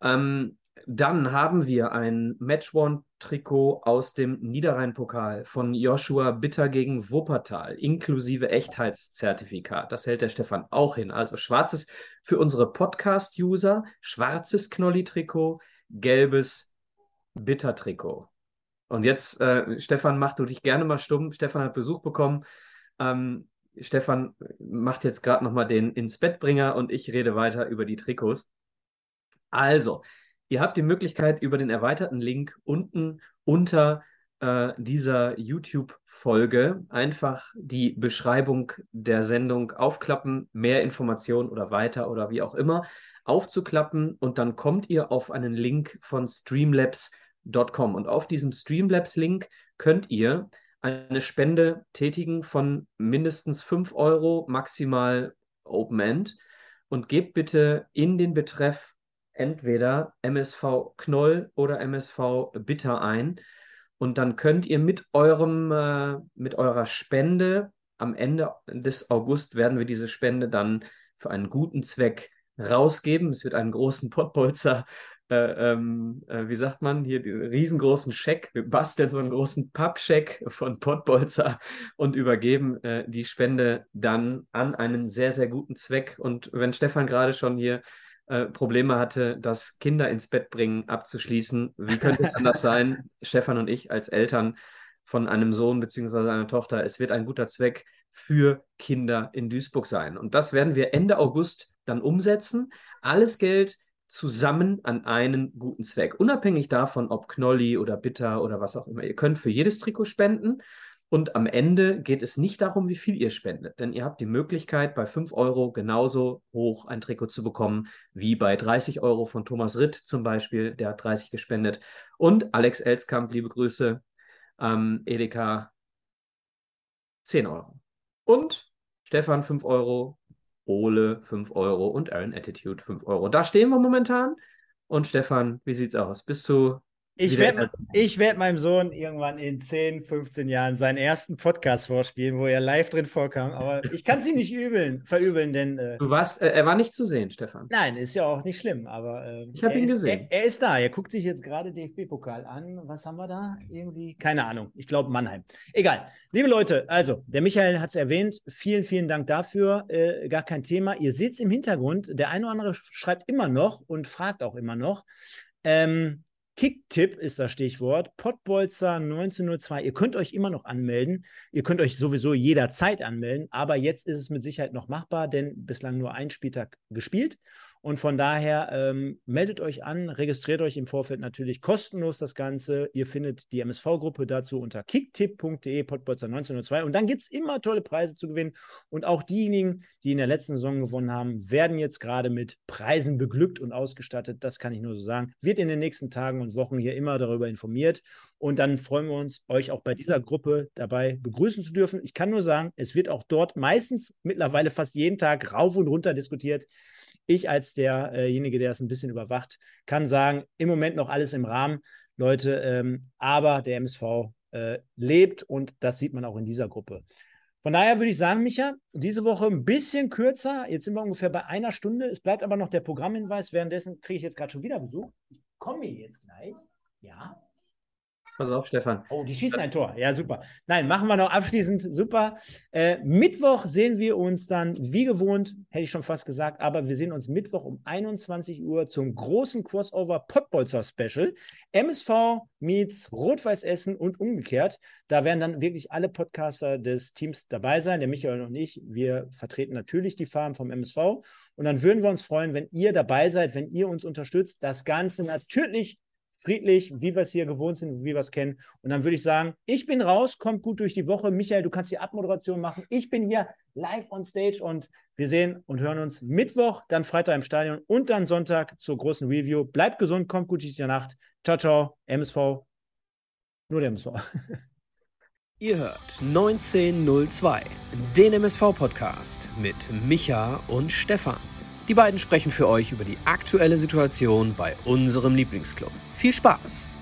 Ähm, dann haben wir ein Match-One-Trikot aus dem Niederrhein-Pokal von Joshua Bitter gegen Wuppertal, inklusive Echtheitszertifikat. Das hält der Stefan auch hin. Also schwarzes für unsere Podcast-User, schwarzes Knolli-Trikot, gelbes Bitter-Trikot. Und jetzt, äh, Stefan, mach du dich gerne mal stumm. Stefan hat Besuch bekommen. Ähm, Stefan macht jetzt gerade nochmal den ins Bettbringer und ich rede weiter über die Trikots. Also, ihr habt die Möglichkeit, über den erweiterten Link unten unter äh, dieser YouTube-Folge einfach die Beschreibung der Sendung aufklappen, mehr Informationen oder weiter oder wie auch immer aufzuklappen und dann kommt ihr auf einen Link von streamlabs.com und auf diesem Streamlabs-Link könnt ihr eine Spende tätigen von mindestens 5 Euro, maximal Open End und gebt bitte in den Betreff entweder MSV Knoll oder MSV Bitter ein. Und dann könnt ihr mit eurem, äh, mit eurer Spende am Ende des August werden wir diese Spende dann für einen guten Zweck rausgeben. Es wird einen großen Pottbolzer äh, ähm, äh, wie sagt man, hier den riesengroßen Scheck. Wir basteln so einen großen Pappscheck von Pottbolzer und übergeben äh, die Spende dann an einen sehr, sehr guten Zweck. Und wenn Stefan gerade schon hier äh, Probleme hatte, das Kinder ins Bett bringen abzuschließen, wie könnte es anders sein, Stefan und ich als Eltern von einem Sohn bzw. einer Tochter, es wird ein guter Zweck für Kinder in Duisburg sein. Und das werden wir Ende August dann umsetzen. Alles Geld zusammen an einen guten Zweck. Unabhängig davon, ob Knolli oder Bitter oder was auch immer. Ihr könnt für jedes Trikot spenden. Und am Ende geht es nicht darum, wie viel ihr spendet, denn ihr habt die Möglichkeit, bei 5 Euro genauso hoch ein Trikot zu bekommen, wie bei 30 Euro von Thomas Ritt zum Beispiel, der hat 30 gespendet. Und Alex Elskamp, liebe Grüße, ähm, Edeka 10 Euro. Und Stefan 5 Euro, Ole 5 Euro und Aaron Attitude 5 Euro. Da stehen wir momentan. Und Stefan, wie sieht's aus? Bist du ich werde werd meinem Sohn irgendwann in 10, 15 Jahren seinen ersten Podcast vorspielen, wo er live drin vorkam. Aber ich kann es ihm nicht übeln, verübeln, denn. Äh, du warst, äh, er war nicht zu sehen, Stefan. Nein, ist ja auch nicht schlimm, aber. Äh, ich habe ihn ist, gesehen. Er, er, ist da. Er guckt sich jetzt gerade DFB-Pokal an. Was haben wir da? Irgendwie? Keine Ahnung. Ich glaube Mannheim. Egal. Liebe Leute, also, der Michael hat es erwähnt. Vielen, vielen Dank dafür. Äh, gar kein Thema. Ihr seht es im Hintergrund. Der eine oder andere schreibt immer noch und fragt auch immer noch. Ähm, Kicktipp ist das Stichwort. Pottbolzer 1902. Ihr könnt euch immer noch anmelden. Ihr könnt euch sowieso jederzeit anmelden, aber jetzt ist es mit Sicherheit noch machbar, denn bislang nur ein Spieltag gespielt. Und von daher ähm, meldet euch an, registriert euch im Vorfeld natürlich kostenlos das Ganze. Ihr findet die MSV-Gruppe dazu unter kicktipp.de, Pottbolzer 1902. Und dann gibt es immer tolle Preise zu gewinnen. Und auch diejenigen, die in der letzten Saison gewonnen haben, werden jetzt gerade mit Preisen beglückt und ausgestattet. Das kann ich nur so sagen. Wird in den nächsten Tagen und Wochen hier immer darüber informiert. Und dann freuen wir uns, euch auch bei dieser Gruppe dabei begrüßen zu dürfen. Ich kann nur sagen, es wird auch dort meistens mittlerweile fast jeden Tag rauf und runter diskutiert. Ich als derjenige, der es ein bisschen überwacht, kann sagen, im Moment noch alles im Rahmen, Leute, ähm, aber der MSV äh, lebt und das sieht man auch in dieser Gruppe. Von daher würde ich sagen, Micha, diese Woche ein bisschen kürzer. Jetzt sind wir ungefähr bei einer Stunde. Es bleibt aber noch der Programmhinweis. Währenddessen kriege ich jetzt gerade schon wieder Besuch. Ich komme jetzt gleich. Ja. Pass auf, Stefan. Oh, die schießen ein Tor. Ja, super. Nein, machen wir noch abschließend. Super. Äh, Mittwoch sehen wir uns dann, wie gewohnt, hätte ich schon fast gesagt, aber wir sehen uns Mittwoch um 21 Uhr zum großen Crossover Pottbolzer Special. MSV meets Rot-Weiß Essen und umgekehrt. Da werden dann wirklich alle Podcaster des Teams dabei sein, der Michael und ich. Wir vertreten natürlich die Farben vom MSV. Und dann würden wir uns freuen, wenn ihr dabei seid, wenn ihr uns unterstützt. Das Ganze natürlich friedlich, wie wir es hier gewohnt sind, wie wir es kennen. Und dann würde ich sagen, ich bin raus, kommt gut durch die Woche. Michael, du kannst die Abmoderation machen. Ich bin hier live on stage und wir sehen und hören uns Mittwoch, dann Freitag im Stadion und dann Sonntag zur großen Review. Bleibt gesund, kommt gut durch die Nacht. Ciao, ciao, MSV. Nur der MSV. Ihr hört 1902, den MSV-Podcast mit Micha und Stefan. Die beiden sprechen für euch über die aktuelle Situation bei unserem Lieblingsclub. Viel Spaß!